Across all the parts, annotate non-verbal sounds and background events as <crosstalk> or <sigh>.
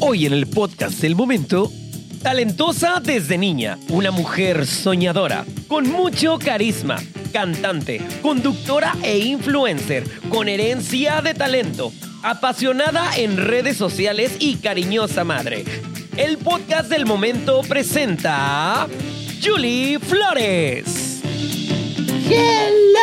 Hoy en el podcast del momento, talentosa desde niña, una mujer soñadora, con mucho carisma, cantante, conductora e influencer, con herencia de talento, apasionada en redes sociales y cariñosa madre. El podcast del momento presenta Julie Flores. ¡Hello!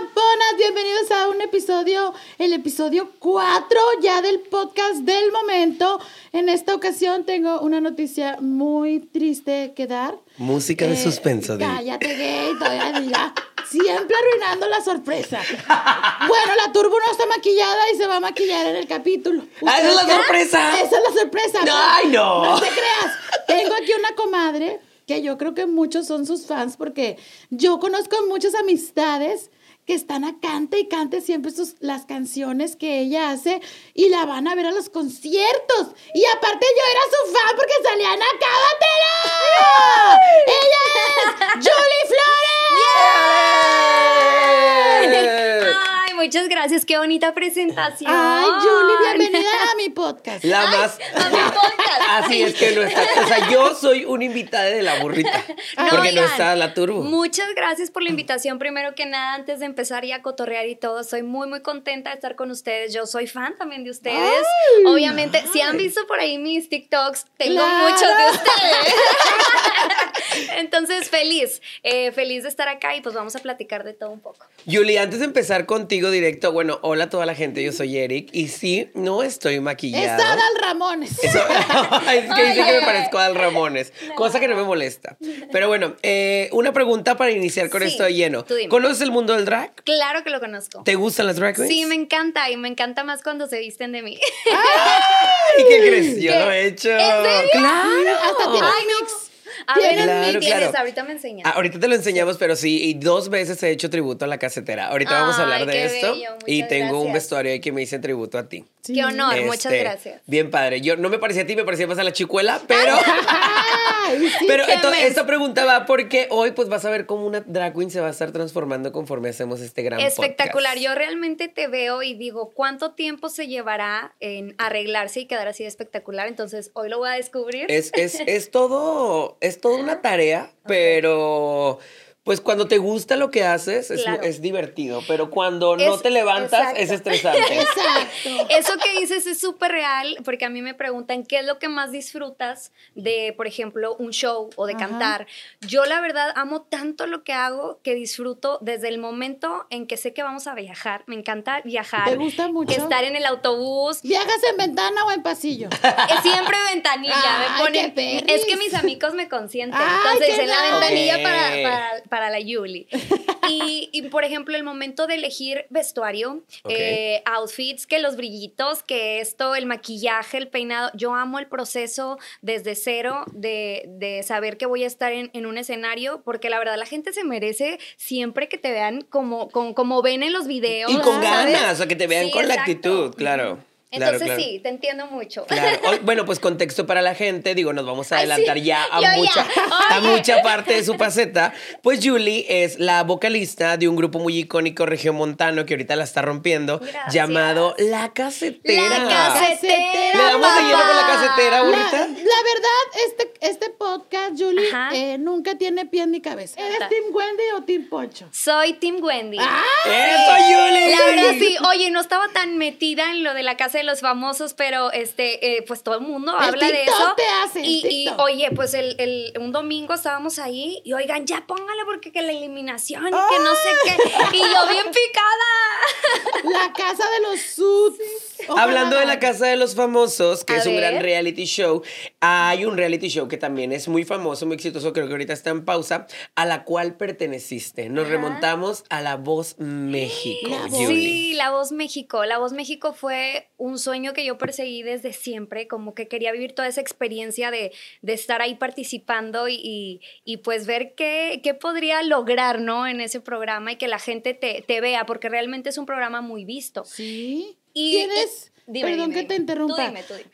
Amponas, bienvenidos a un episodio, el episodio 4 ya del podcast del momento. En esta ocasión tengo una noticia muy triste que dar. Música de Eh, suspenso. Cállate, gay, todavía diga. Siempre arruinando la sorpresa. Bueno, la turbo no está maquillada y se va a maquillar en el capítulo. ¡Ah, esa es la sorpresa! Esa es la sorpresa. No, ay, no. No te creas. Tengo aquí una comadre que yo creo que muchos son sus fans porque yo conozco muchas amistades que están a cante y cante siempre sus, las canciones que ella hace y la van a ver a los conciertos. Y aparte yo era su fan porque salía en Acábatela. ella es Julie Flores. Ay, muchas gracias, qué bonita presentación. Ay, Julie, bienvenida a mi podcast. La más. a mi podcast. <laughs> Así es que no está. O sea, yo soy una invitada de la burrita. <laughs> porque no está la turbo. Muchas gracias por la invitación. Primero que nada, antes de empezar ya a cotorrear y todo, soy muy, muy contenta de estar con ustedes. Yo soy fan también de ustedes. Ay, Obviamente, si han visto por ahí mis TikToks, tengo Claro. muchos de ustedes. <laughs> <laughs> Entonces, feliz, eh, feliz de estar acá y pues vamos a platicar de todo un poco. Julie, antes de empezar contigo directo, bueno, hola a toda la gente, yo soy Eric y sí, no estoy Es maquillado. Adal Ramones. Eso, <laughs> es que dice que me parezco a Ramones, cosa que no me molesta. Pero bueno, eh, una pregunta para iniciar con Sí, esto de lleno. tú dime. ¿Conoces el mundo del drag? Claro que lo conozco. ¿Te gustan las drag queens? Sí, me encanta y me encanta más cuando se visten de mí. <laughs> ¿Y qué crees? Yo ¿Qué? lo he hecho. ¿En serio? ¡Claro! Hasta tiene Ay, no. A ver, Claro, mí tienes, claro. ahorita me enseñas. Ah, ahorita te lo enseñamos, pero sí, y dos veces he hecho tributo a la casetera. Ahorita vamos a hablar de esto. bello, y tengo un vestuario ahí que me hice tributo a ti. Sí. Qué honor, muchas Este, gracias. Bien padre. Yo no me parecía a ti, me parecía más a la chicuela, pero. <laughs> Ay, sí. Pero esto- esta pregunta va porque hoy pues vas a ver cómo una drag queen se va a estar transformando conforme hacemos este gran Espectacular. podcast. Yo realmente te veo y digo, ¿cuánto tiempo se llevará en arreglarse y quedar así de espectacular? Entonces, hoy lo voy a descubrir. Es, es, es todo, es toda una tarea, <laughs> pero pues cuando te gusta lo que haces es, Claro. es divertido, pero cuando no Es- te levantas exacto. es estresante. <laughs> Exacto. <laughs> Eso que dices es súper real, porque a mí me preguntan qué es lo que más disfrutas de, por ejemplo, un show o de Ajá. cantar. Yo la verdad amo tanto lo que hago que disfruto desde el momento en que sé que vamos a viajar. Me encanta viajar. ¿Te gusta mucho? Estar en el autobús. ¿Viajas en ventana o en pasillo? Es siempre ventanilla. Ay, me ponen, es que mis amigos me consienten. Ay, entonces, en la ventanilla Ok. para, para, para la Yuli. Y, y, por ejemplo, el momento de elegir vestuario, eh, outfits, que los brillitos, que esto, el maquillaje, el peinado. Yo amo el proceso desde cero de, de saber que voy a estar en, en un escenario, porque la verdad la gente se merece siempre que te vean como, como, como ven en los videos. Y con ¿sabes? ganas, o que te vean Sí, con la actitud, claro. Claro, Entonces claro. sí, te entiendo mucho. Claro. <laughs> Bueno, pues contexto para la gente, digo, nos vamos a Ay, adelantar sí. ya a ya. mucha, a mucha parte de su faceta. Pues Julie es la vocalista de un grupo muy icónico regiomontano que ahorita la está rompiendo, Gracias. llamado La Casetera. La casetera. ¿Le damos de lleno con la casetera, La, burrita? la verdad, este, este podcast, Julie, eh, nunca tiene pie ni cabeza. ¿Eres. Team Wendy o Team Poncho? Soy Team Wendy. ¡Ah! ¡Eso, Julie! La verdad sí, oye, no estaba tan metida en lo de la casa de los famosos, pero este, eh, pues todo el mundo El habla de eso. te hace, el y, oye, pues el, el- un domingo estábamos ahí y oigan, ya póngale porque que la eliminación y que no sé qué. Y yo bien picada. La casa de los suits. Ojalá Hablando de la. Casa de los Famosos, que A es un gran reality show, hay un reality show que también es muy famoso, muy exitoso, creo que ahorita está en pausa, a la cual perteneciste. Nos Ajá. remontamos a La Voz México, La Voz. Julie. Sí, La Voz México. La Voz México fue un sueño que yo perseguí desde siempre, como que quería vivir toda esa experiencia de, de estar ahí participando y, y- y, pues ver qué, qué podría lograr, ¿no? En ese programa y que la gente te, te vea, porque realmente es un programa muy visto. Sí. Y- ¿Tienes? Dime, Perdón dime, que te interrumpa. Tú dime, tú dime.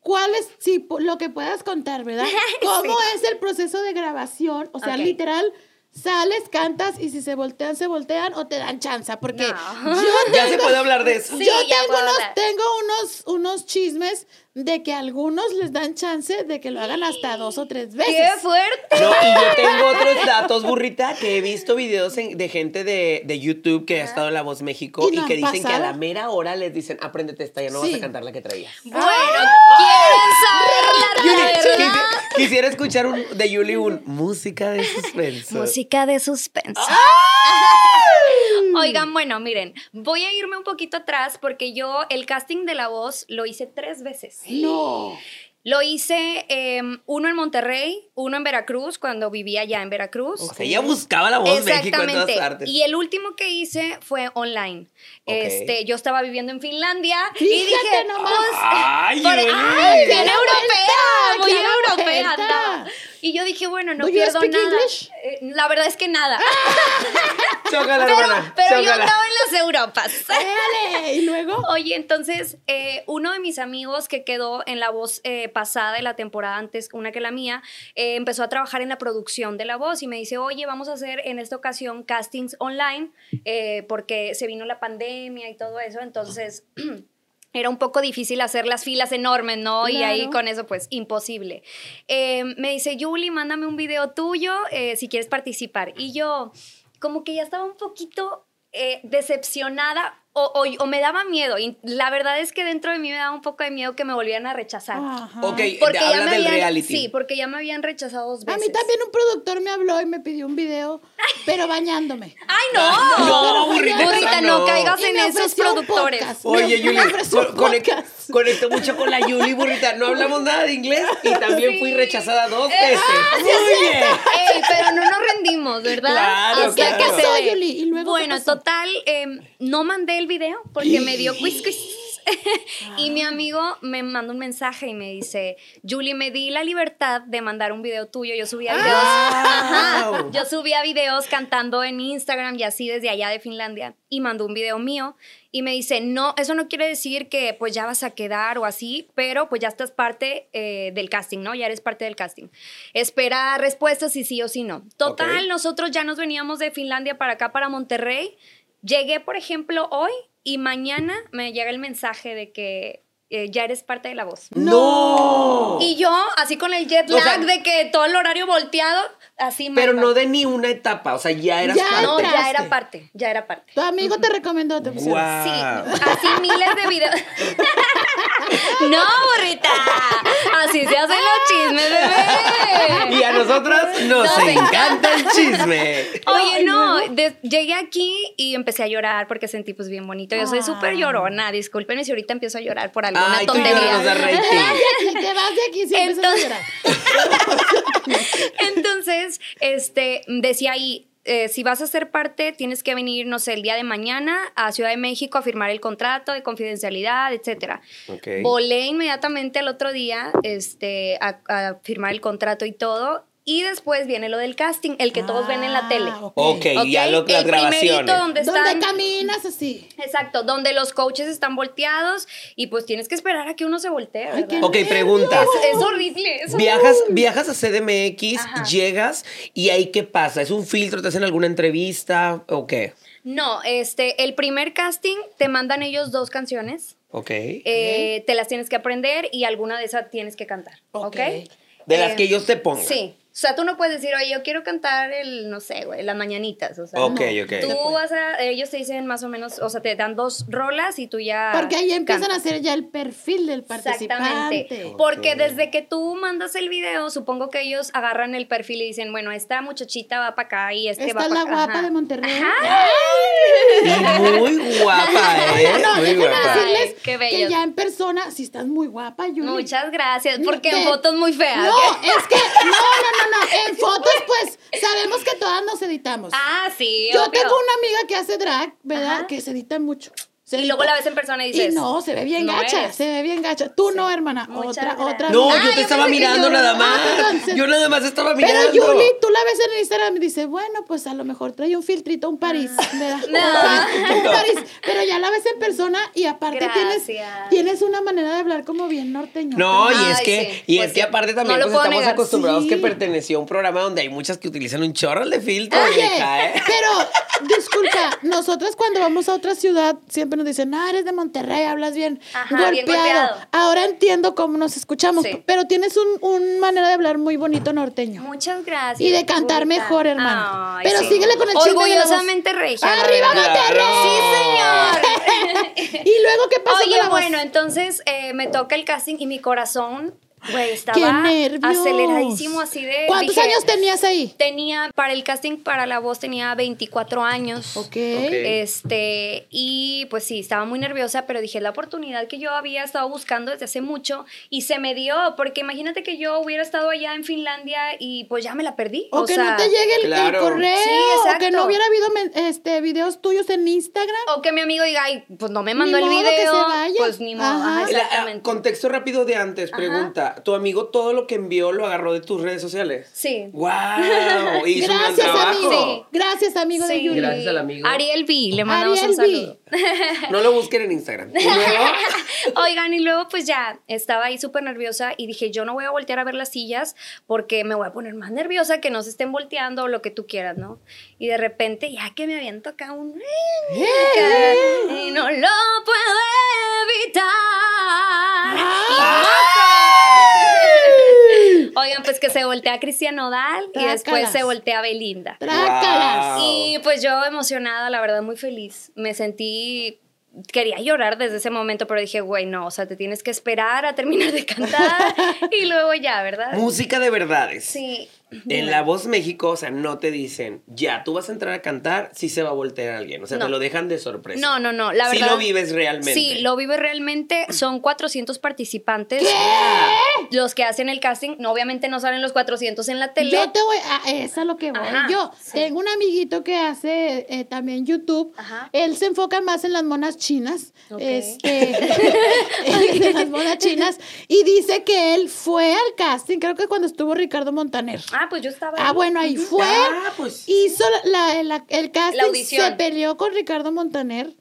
¿Cuál es, sí, lo que puedas contar, ¿verdad? <laughs> ¿Cómo es el proceso de grabación? O sea, literal, sales, cantas y si se voltean, se voltean o te dan chanza. Porque No. yo <laughs> Ya se tengo- puede hablar de eso. Sí, yo tengo, puedo unos, hablar. tengo unos, unos chismes de que a algunos les dan chance de que lo hagan hasta dos o tres veces. ¡Qué fuerte! No, y yo tengo otros datos, burrita, que he visto videos en- de gente de, de YouTube que ha estado en La Voz México Y que dicen que a la mera hora les dicen, apréndete esta, ya no vas a cantar la que traías. Bueno, ¿quieren saber la verdad? quisi- quisiera escuchar un, de Yuli un música de suspenso. Música de suspenso. Oigan, bueno, miren, voy a irme un poquito atrás porque yo el casting de la voz lo hice tres veces. No. Lo hice em, uno en Monterrey, uno en Veracruz, cuando vivía ya en Veracruz. O sea, ella buscaba la voz México en todas Exactamente. partes. Y el último que hice fue online. Ok. Este, yo estaba viviendo en Finlandia y Fíjate dije, nomás. pues, ¡Ay, por- Yuli! ¡Ay, bien ¡Qué europea! vuelta! Muy ¡Qué europea andaba. Y yo dije, bueno, no pierdo nada. English? Eh, la verdad es que nada. <laughs> Pero hermana. pero yo andaba en las Europas. <laughs> Dale. Y luego. Oye, entonces, eh, uno de mis amigos que quedó en la voz eh, pasada de la temporada antes, una que la mía, eh, empezó a trabajar en la producción de la voz y me dice, oye, vamos a hacer en esta ocasión castings online porque se vino la pandemia y todo eso, entonces... <clears throat> Era un poco difícil hacer las filas enormes, ¿no? Y ahí con eso, pues, imposible. Eh, me dice, Julie, mándame un video tuyo eh, si quieres participar. Y yo, como que ya estaba un poquito eh, decepcionada o, o- o me daba miedo. Y la verdad es que dentro de mí me daba un poco de miedo que me volvieran a rechazar. Ajá. Ok, Porque ya me del habían, reality. Sí, porque ya me habían rechazado dos A veces. mí también un productor me habló y me pidió un video, pero bañándome. ¡Ay, no! No, burrita, no, no. caigas Y en esos productores. podcast. Oye, Yuli, me ofreció con- un conect- podcast. conecto mucho con la Yuli, burrita. No hablamos nada de inglés y también fui rechazada dos Eh, veces. ah, sí, Muy bien. Ey, pero no nos rendimos, ¿verdad? Claro, Hasta claro. que ¿Qué se pasó, dé. Yuli? ¿Y luego qué bueno, pasó? total, em, no mandé el video porque me dio <gasps> quiz <laughs> quiz. y mi amigo me mandó un mensaje y me dice, Julie, me di la libertad de mandar un video tuyo. Yo subía videos. Ajá. Wow. Yo subía videos cantando en Instagram y así desde allá de Finlandia. Y mandó un video mío y me dice, no, eso no quiere decir que pues ya vas a quedar o así, pero pues ya estás parte eh, del casting, ¿no? Ya eres parte del casting. Espera respuestas si sí o si no. Total, nosotros ya nos veníamos de Finlandia para acá, para Monterrey. Llegué, por ejemplo, hoy y mañana me llega el mensaje de que eh, ya eres parte de la voz. ¡No! Y yo, así con el jet O lag sea- de que todo el horario volteado, así Pero mal, no de ni una etapa, o sea, ya eras Ya parte. No, ya era parte, ya era parte. Tu amigo te recomendó, te pusieron. Guau. Sí, así miles de videos. <laughs> no, burrita. Así se hacen los chismes, bebé. Y a nosotras nos Nos encanta el chisme. Oye, no, de- llegué aquí y empecé a llorar porque sentí pues bien bonito. Yo soy Ah. súper llorona, discúlpenme si ahorita empiezo a llorar por alguna Ay, tú tontería. da <laughs> Te vas de aquí, si a <laughs> Entonces- este, decía ahí, eh, si vas a ser parte, tienes que venir, no sé, el día de mañana a Ciudad de México a firmar el contrato de confidencialidad, etcétera. Volé inmediatamente al otro día este, a, a firmar el contrato y todo. Y después viene lo del casting, el que todos ven en la Ah, tele. ok. Ok, ya lo, las el primerito grabaciones. donde están... Donde caminas así. Exacto, donde los coaches están volteados y pues tienes que esperar a que uno se voltee, Ay, Ok, pregunta. Es, es horrible. es Viajas, viajas a CDMX, Ajá. llegas y ahí qué pasa? ¿Es un filtro? ¿Te hacen alguna entrevista o qué? No, este, el primer casting te mandan ellos dos canciones, Ok. eh, te las tienes que aprender y alguna de esas tienes que cantar, ¿ok? Ok. de las eh, que ellos te pongan. Sí. O sea, tú no puedes decir, oye, yo quiero cantar el, no sé, güey, las mañanitas. O sea, Ok, no. ok. Tú vas a, ellos te dicen más o menos, o sea, te dan dos rolas y tú ya. Porque ahí empiezan cantas. a hacer ya el perfil del participante. Exactamente. Porque desde que tú mandas el video, supongo que ellos agarran el perfil y dicen, bueno, esta muchachita va para acá y este Esta va es para la acá. guapa Ajá. de Monterrey. Ajá. Y muy guapa, ¿eh? <laughs> No, muy guapa. decirles Ay, qué que bellos. ya en persona, si estás muy guapa, Yuli. Muchas gracias, porque Te- en fotos muy feas. No, es que, no, no, no, no. En fotos, pues, sabemos que todas nos editamos. Ah, sí. Yo obvio. tengo una amiga que hace drag, ¿verdad? Ajá. Que se edita mucho. Y luego la ves en persona y Y dices. no, se ve bien no gacha, eres. se ve bien gacha. Tú no, hermana. Muchas otra, gracias. otra. No, Ah, yo te yo estaba que mirando yo- nada Ah, más. entonces- Yo nada más estaba Pero mirando. Yuli, tú la ves en Instagram y dices, bueno, pues a lo mejor trae un filtrito, un París, ¿verdad? <laughs> Un No. Un <laughs> París. Pero ya la ves en persona y aparte tienes, Gracias. tienes una manera de hablar como bien norteño. No, y Ay, es que, sí, y pues es que sí. aparte también No pues, estamos negar. acostumbrados que perteneció a un programa donde hay muchas que utilizan un chorro de filtro, Oye, vieja, ¿eh? pero disculpa, nosotras cuando vamos a otra ciudad siempre nos dicen, ah, eres de Monterrey, hablas bien, Ajá, bien golpeado. Ahora entiendo cómo nos escuchamos, Sí. pero tienes un, un manera de hablar muy bonito norteño. Muchas gracias. Y de cantar mejor, hermano. Ay, Pero sí. síguele con el chisme. Orgullosamente regia. ¡Arriba. Monterrey! Sí, señor. <laughs> y luego, ¿qué pasó Oye, con la voz? bueno, entonces eh, me toca el casting y mi corazón, güey, ¡Qué estaba aceleradísimo así de... ¿Cuántos dije, años tenías ahí? Tenía, para el casting para la voz tenía 24 años. Ok. Este, y pues sí, estaba muy nerviosa, pero dije, la oportunidad que yo había estado buscando desde hace mucho y se me dio, porque imagínate que yo hubiera estado allá en Finlandia y pues ya me la perdí. O, que no te llegue el, correo, Sí, o que no hubiera habido este, videos tuyos en Instagram. O que mi amigo diga, ay, pues no me mandó Ni el modo que video. se vaya. Pues ni modo. Ajá. Ajá, La- ah, exactamente. contexto rápido de antes, pregunta. ¿Tu amigo todo lo que envió lo agarró de tus redes sociales? Sí. ¡Wow! Hizo un gran Gracias, trabajo. amigo. Sí. Gracias, amigo de Sí. Yuli. Gracias al amigo. Ariel B, le mandamos Ariel un B. saludo. No lo busquen en Instagram. Y luego, <laughs> Oigan, y luego pues ya estaba ahí súper nerviosa y dije, yo no voy a voltear a ver las sillas porque me voy a poner más nerviosa que no se estén volteando o lo que tú quieras, ¿no? Y de repente, ya que me habían tocado un... Y no lo puedo evitar. Oigan, pues que se voltea Cristian Nodal y después se voltea Belinda. Trácalas. Wow. Y pues yo emocionada, la verdad, muy feliz. Me sentí. Quería llorar desde ese momento, pero dije, güey, no, o sea, te tienes que esperar a terminar de cantar <laughs> y luego ya, ¿verdad? música de verdades. Sí. En La Voz México, o sea, no te dicen, ya, tú vas a entrar a cantar, sí se va a voltear alguien. O sea, No. te lo dejan de sorpresa. No, no, no, la Sí verdad. lo vives realmente. Sí, lo vive realmente. Son 400 participantes. Los que hacen el casting, no, obviamente no salen los 400 en la tele. Yo te voy a eso es a lo que voy. Ajá, yo sí. tengo un amiguito que hace eh, también YouTube. Ajá. Él se enfoca más en las monas chinas. Ok. Este, <laughs> <laughs> en las monas chinas. Y dice que él fue al casting, creo que cuando estuvo Ricardo Montaner. Ah, pues yo estaba. Ah, ahí. bueno, ahí fue. Ah, pues. Hizo la, la- el casting, La audición. se peleó con Ricardo Montaner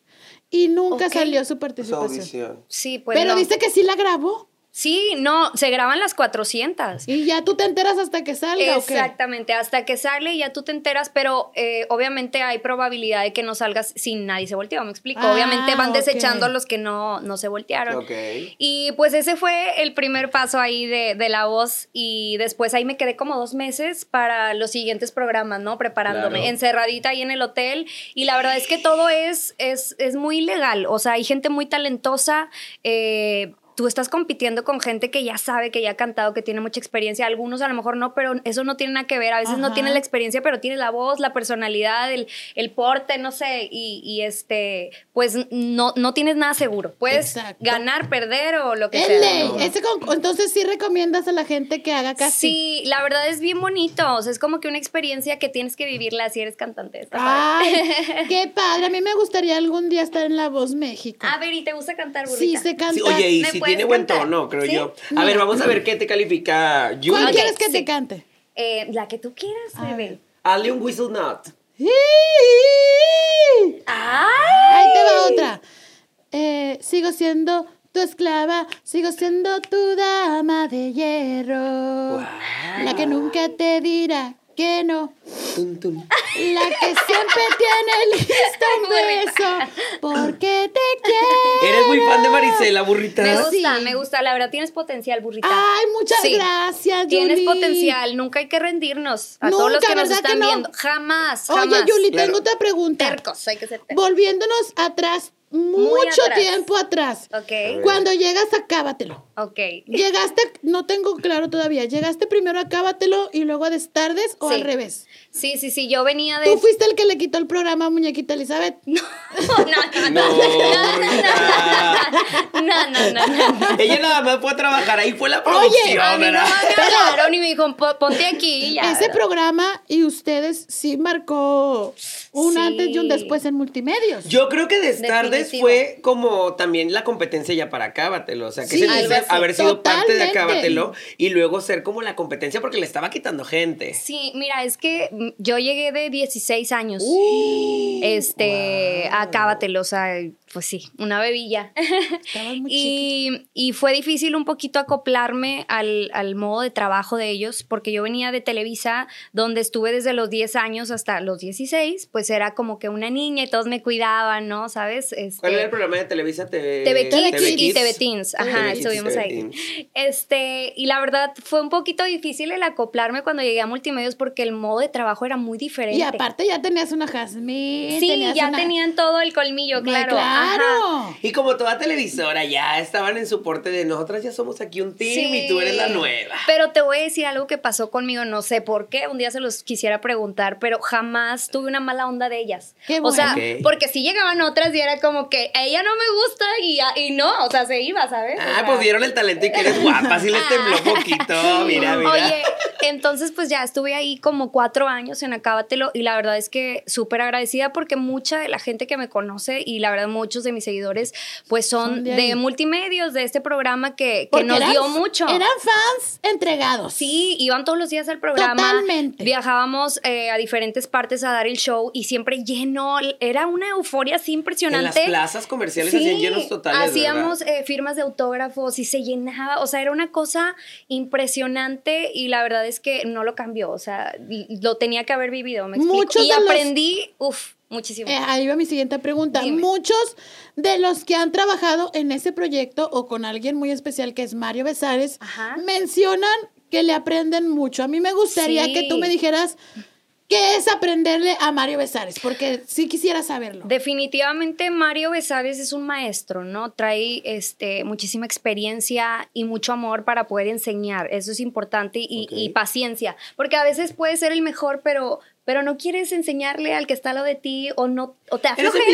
y nunca salió su Su participación. audición. Sí, pues. Pero no. dice que sí la grabó. Sí, no, se graban las 400. Y ya tú te enteras hasta que salga. ¿o qué? Exactamente, hasta que sale y ya tú te enteras, pero eh, obviamente hay probabilidad de que no salgas sin nadie se volteó, me explico. Ah, obviamente van ok. desechando a los que no, no se voltearon. Ok. Y pues ese fue el primer paso ahí de, de la voz y después ahí me quedé como dos meses para los siguientes programas, ¿no? Preparándome, Claro. encerradita ahí en el hotel y la verdad es que todo es, es, es muy legal, o sea, hay gente muy talentosa. eh, Tú estás compitiendo con gente que ya sabe, que ya ha cantado, que tiene mucha experiencia. Algunos a lo mejor no, pero eso no tiene nada que ver. A veces no tiene la experiencia, pero tiene la voz, la personalidad, el, el porte, no sé. Y, y este, pues no, no tienes nada seguro. Puedes Exacto. ganar, perder o lo que sea. ¿no? Ese con- entonces sí recomiendas a la gente que haga casting. Sí, la verdad es bien bonito. O sea, es como que una experiencia que tienes que vivirla si eres cantante. Está padre. Ay, <laughs> qué padre. A mí me gustaría algún día estar en La Voz México. A ver, ¿y te gusta cantar, sí, burrita? sé cantar. Sí, oye, y ¿Me si puedes tiene buen cantar? tono, creo ¿Sí? yo. A Mira. ver, vamos a ver qué te califica Yuli. ¿Cuál quieres que sí. te cante? Eh, la que tú quieras, A bebé. ver. Hazle un whistle not. ¡Ay! Ahí te va otra. Eh, sigo siendo tu esclava, sigo siendo tu dama de hierro. La que nunca te dirá que no. Tum, tum. La que siempre tiene listo un beso. Porque te quiero. <laughs> Eres muy fan de Marisela, burrita. Me gusta, Sí. me gusta. La verdad, tienes potencial, burrita. Ay, muchas Sí. gracias, Tienes Yuli. potencial. Nunca hay que rendirnos a todos los Nunca, que nos ¿verdad que están no? viendo. Jamás, Oye. Yuli, Claro. tengo otra pregunta. Tercos, hay que ser tercos. Volviéndonos atrás, mucho atrás. tiempo atrás. Ok, Cuando llegas, acábatelo. ok. Llegaste, no tengo claro todavía, llegaste primero a acábatelo y luego a Destardes o Sí. al revés. Sí, sí, sí, yo venía de... Tú fuiste el que le quitó el programa a Muñequita Elizabeth. <laughs> No, no, no, No, no, no, no, no, no. Ella nada más fue a trabajar, ahí fue la Oye, producción, A mí no ¿verdad? me hablaron y me dijo, "Po- ponte aquí y ya. Ese programa y ustedes sí marcó un Sí. antes y un después en multimedios. Yo creo que de Stardust Definitivo. fue como también la competencia ya para Acábatelo. O sea, que Sí, se dice haber sido parte de. Acábatelo y luego ser como la competencia porque le estaba quitando gente. Sí, mira, es que yo llegué de 16 años. Uh, <gasps> este, acábatelo, o sea, pues sí, una bebilla. <laughs> Muy y, y fue difícil un poquito acoplarme al, al modo de trabajo de ellos, porque yo venía de Televisa, donde estuve desde los 10 años hasta los 16, pues era como que una niña y todos me cuidaban, ¿no? ¿Sabes? Este, ¿Cuál era el programa de Televisa? TV, TV Kids TV y. TV Teens. Ajá, estuvimos TV ahí. Este, y la verdad fue un poquito difícil el acoplarme cuando llegué a multimedios porque el modo de trabajo era muy diferente. Y aparte ya tenías una Jazmín. Sí, tenías ya una- tenían todo el colmillo, No, claro. Ajá. claro. Y como toda televisora, ya estaban en su porte de nosotras ya somos aquí un team y tú eres la nueva. Pero te voy a decir algo que pasó conmigo, no sé por qué, un día se los quisiera preguntar, pero jamás tuve una mala onda de ellas. Qué O sea, bueno. Porque si llegaban otras y era como que a ella no me gusta y, y no, o sea, se iba, ¿sabes? O Ah, sea, pues vieron el talento y que eres guapa, sí les tembló poquito, mira, mira. Oye, entonces pues ya estuve ahí como cuatro años en Acábatelo y la verdad es que súper agradecida porque mucha de la gente que me conoce y la verdad muchos de mis seguidores pues son, Son de de, multimedios, de este programa que, que nos eran- dio mucho. Eran fans entregados. Sí, iban todos los días al programa. Totalmente. Viajábamos eh, a diferentes partes a dar el show y siempre lleno. Era una euforia así En impresionante. las plazas comerciales Sí, hacían llenos totales, hacíamos eh, firmas de autógrafos y se llenaba, o sea, era una cosa impresionante y la verdad es que no lo cambió, o sea, lo tenía que haber vivido, me explico. Muchos y de los- aprendí, uff, muchísimo. Eh, ahí va mi siguiente pregunta. Dime. Muchos de los que han trabajado en ese proyecto o con alguien muy especial que es Mario Besares Ajá. mencionan que le aprenden mucho. A mí me gustaría Sí. que tú me dijeras qué es aprenderle a Mario Besares, porque sí quisiera saberlo. Definitivamente Mario Besares es un maestro, ¿no? Trae este, muchísima experiencia y mucho amor para poder enseñar. Eso es importante y, y paciencia, porque a veces puede ser el mejor, pero, pero no quieres enseñarle al que está al lado de ti o no o te aflojera.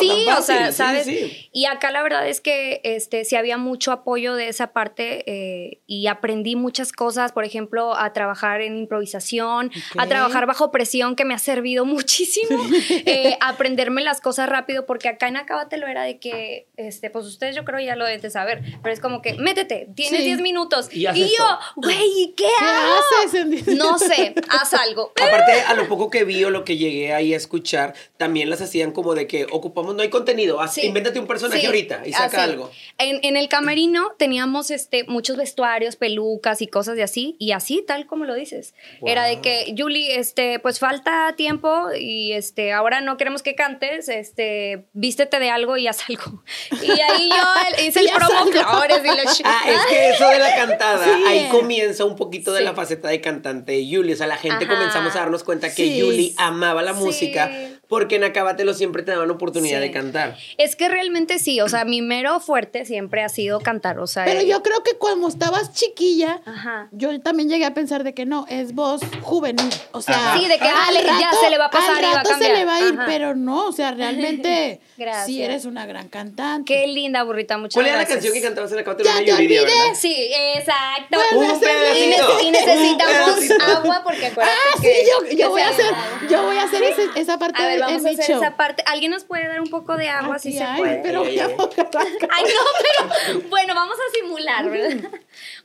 Sí, o sea, fácil, sí, sabes. sí. Y acá la verdad es que este, sí había mucho apoyo de esa parte eh, y aprendí muchas cosas, por ejemplo, a trabajar en improvisación, a Ok. trabajar bajo presión, que me ha servido muchísimo, eh, aprenderme las cosas rápido, porque acá en Acábatelo era de que, este, pues ustedes yo creo ya lo deben de saber, pero es como que, métete, tienes Sí. 10 minutos. Y Y, yo, güey, ¿qué, ¿Qué hago? haces en- No sé, haz algo. Aparte, a lo poco que vi o lo que llegué ahí a escuchar, también las hacían como de que ocupamos, no hay contenido, haz- Sí. invéntate un personaje Sí, ahorita y saca así. algo. En, en el camerino teníamos este, muchos vestuarios, pelucas y cosas de así, y así, tal como lo dices. Era de que, Julie, este, pues falta tiempo y este, ahora no queremos que cantes, este, vístete de algo y haz algo. <laughs> Y ahí yo hice el promo flores y ch- Ah, es que eso de la cantada, Sí. ahí comienza un poquito de la faceta de cantante de Yuli. O sea, la gente Ajá. comenzamos a darnos cuenta que Sí. Yuli amaba la Sí. música porque en Acábatelo siempre te daban oportunidad Sí. de cantar. Es que realmente sí, o sea, mi mero fuerte siempre ha sido cantar, o sea. Pero eh, yo creo que cuando estabas chiquilla, Ajá. yo también llegué a pensar de que no, es voz juvenil. O sea, Ajá. Sí, de que, al ah, ya se le va a pasar al y va a rato se cambiar. le va a ir, Ajá. pero no, o sea, realmente <laughs> Gracias. sí eres una gran cantante. Qué linda burrita, muchas ¿Cuál era la gracias. canción que cantabas en Acábatelo? Ya te olvidé. ¿verdad? Sí, exacto. A Un pedacito. y necesitamos Un pedacito. agua porque acuérdate Ah, sí, que- yo, que yo voy a hacer, agua. yo voy a hacer ese- esa parte A ver, en vamos a mi hacer show. esa parte. ¿Alguien nos puede dar un poco de agua si Aquí se hay, puede? pero voy a- Ay, no, pero bueno, vamos a simular, ¿verdad?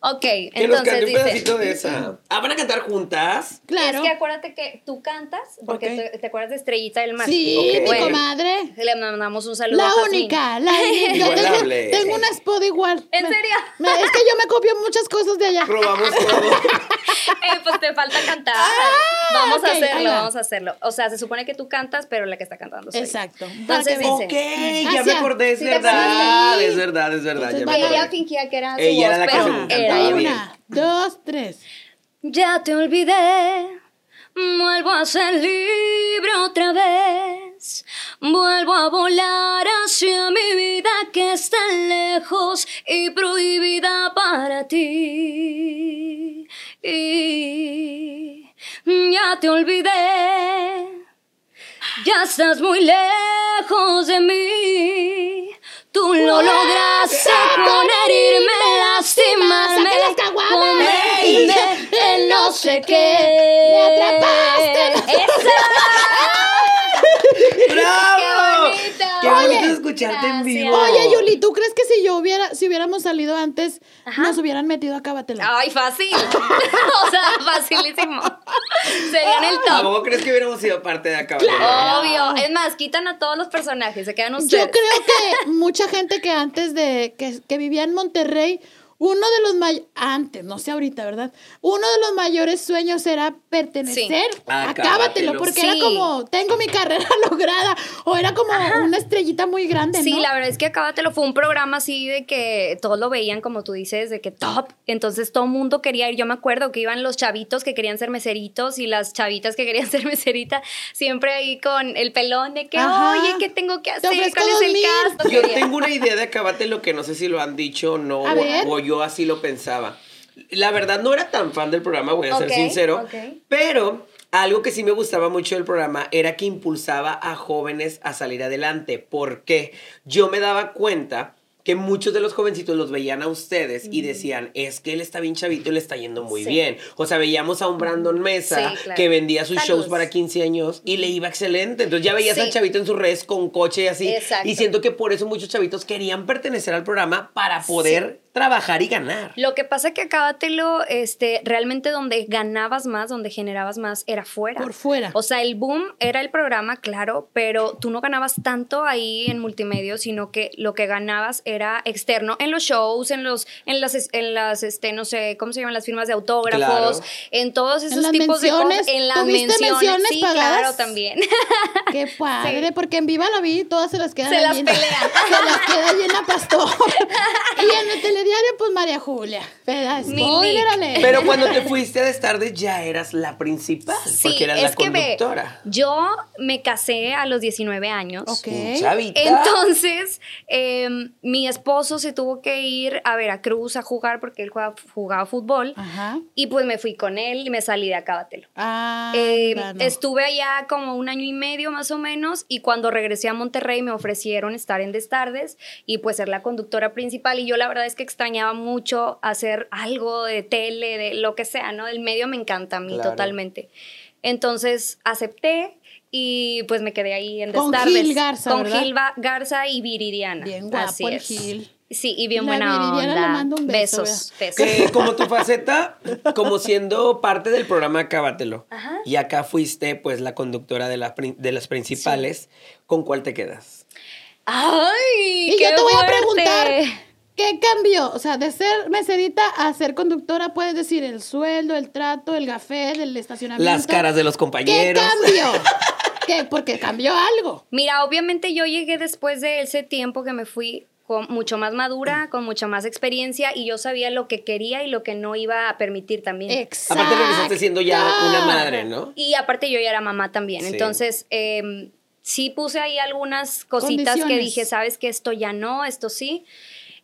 Ok, Que nos entonces cante un dice. pedacito de esa. Ah, ¿van a cantar juntas? Claro. Es que acuérdate que tú cantas, porque te, te acuerdas de Estrellita del Mar. Sí, mi Bueno. comadre. Le mandamos un saludo La a única, la <laughs> única. Tengo, una spot igual. ¿En Me- serio? me- es que yo me copio muchas cosas de allá. Robamos <laughs> todo. Eh, pues te falta cantar. vamos Ah, ok, a hacerlo, va. vamos a hacerlo. O sea, se supone que tú cantas, pero la que está cantando soy. Exacto. Entonces dice- ok, ya me Hacia- acordé, es ¿Sí te verdad. Es verdad, es verdad. Me. Ella fingía que era su voz, la que pero se era bien. Una, dos, tres. Ya te olvidé, vuelvo a ser libre otra vez. Vuelvo a volar hacia mi vida que está lejos y prohibida para ti. Y ya te olvidé, ya estás muy lejos de mí. Tú lo lograste con herirme, lastimarme, convertirme en sé qué. Me atrapaste. ¡Eso! ¡Bravo! ¡Qué bonito! ¡Qué bonito Oye, escucharte en vivo! gracias. Oye, Yuli, ¿tú crees que si yo hubiera, si hubiéramos salido antes, Ajá. nos hubieran metido a Cábatelo? Ay, fácil. <laughs> o sea, facilísimo. <laughs> Serían el ¿A top. poco crees que hubiéramos sido parte de acá? Obvio. Es más, quitan a todos los personajes, se quedan ustedes. Yo creo que <laughs> mucha gente que antes de que, que vivía en Monterrey, uno de los mayores, antes, no sé ahorita, ¿verdad? Uno de los mayores sueños era pertenecer A a Cábatelo. Cábatelo, porque era Sí. como, tengo mi carrera <laughs> lograda, o era como una estrellita muy grande, Sí, ¿no? la verdad es que Acábatelo fue un programa así de que todos lo veían, como tú dices, de que top. Entonces todo el mundo quería ir. Yo me acuerdo que iban los chavitos que querían ser meseritos y las chavitas que querían <laughs> ser meserita, siempre ahí con el pelón de que, Ajá. oye, ¿qué tengo que hacer? ¿Cuál es el 2000. casto? Yo tengo una idea de acabate lo que no sé si lo han dicho o no, A o, ver. o yo así lo pensaba. La verdad no era tan fan del programa, voy a ser sincero, pero algo que sí me gustaba mucho del programa era que impulsaba a jóvenes a salir adelante. porque Yo me daba cuenta que muchos de los jovencitos los veían a ustedes y decían, es que él está bien chavito y le está yendo muy Sí. bien. O sea, veíamos a un Brandon Mesa Sí, claro. que vendía sus shows para 15 años y le iba excelente. Entonces ya veías Sí. al chavito en sus redes con coche y así. Exacto. Y siento que por eso muchos chavitos querían pertenecer al programa para poder trabajar y ganar. Lo que pasa que Acábatelo, este, realmente donde ganabas más, donde generabas más, era fuera. Por fuera. O sea, el boom era el programa, claro, pero tú no ganabas tanto ahí en multimedia, sino que lo que ganabas era externo, en los shows, en los, en las, es- en las, este, no sé, ¿cómo se llaman? Las firmas de autógrafos, Claro. en todos esos las tipos de menciones, cosas. En las ¿tuviste menciones, menciones sí, pagadas? claro, también. <laughs> Qué padre, porque en Viva la vi, todas se las quedan Se las pelean. <laughs> Se las queda llena Pastor. <laughs> y en el telediario, pues María Julia. ¿Verdad? Mi Spoiler Nick. alert. Pero cuando te fuiste a Destardes ya eras la principal, Sí, porque eras es la que ve, conductora. yo me casé a los 19 años. Ok. Chavita. Entonces, em, mi esposo se tuvo que ir a Veracruz a jugar porque él juega- jugaba fútbol. Ajá. Y pues me fui con él y me salí de Acábatelo. Ah, Eh. Estuve allá como un año y medio más o menos y cuando regresé a Monterrey me ofrecieron estar en Destardes y pues ser la conductora principal y yo la verdad es que extrañaba mucho hacer algo de tele, de lo que sea, ¿no? El medio me encanta a mí Claro. totalmente. Entonces acepté y pues me quedé ahí en Con Destardes. Gil Garza, Con ¿verdad? Gil Ba- Garza y Viridiana. Bien guapo Así el es. Gil. Sí, y bien La buena Viridiana le onda. mando un beso, besos, besos. Que como tu faceta, como siendo parte del programa Acábatelo. Ajá. Y acá fuiste, pues, la conductora de, la de las principales. ¿Con cuál te quedas? ¡Ay! Y qué yo te voy a fuerte! preguntar, ¿qué cambió? O sea, de ser meserita a ser conductora, puedes decir el sueldo, el trato, el café, el estacionamiento. Las caras de los ¿Qué compañeros. cambió? <laughs> ¿Qué? Porque cambió algo. Mira, obviamente yo llegué después de ese tiempo que me fui con mucho más madura, con mucha más experiencia y yo sabía lo que quería y lo que no iba a permitir también. Exacto. Aparte regresaste siendo ya una madre, ¿no? Y aparte yo ya era mamá también, Sí. entonces em, sí puse ahí algunas cositas que dije, sabes que esto ya no, esto sí.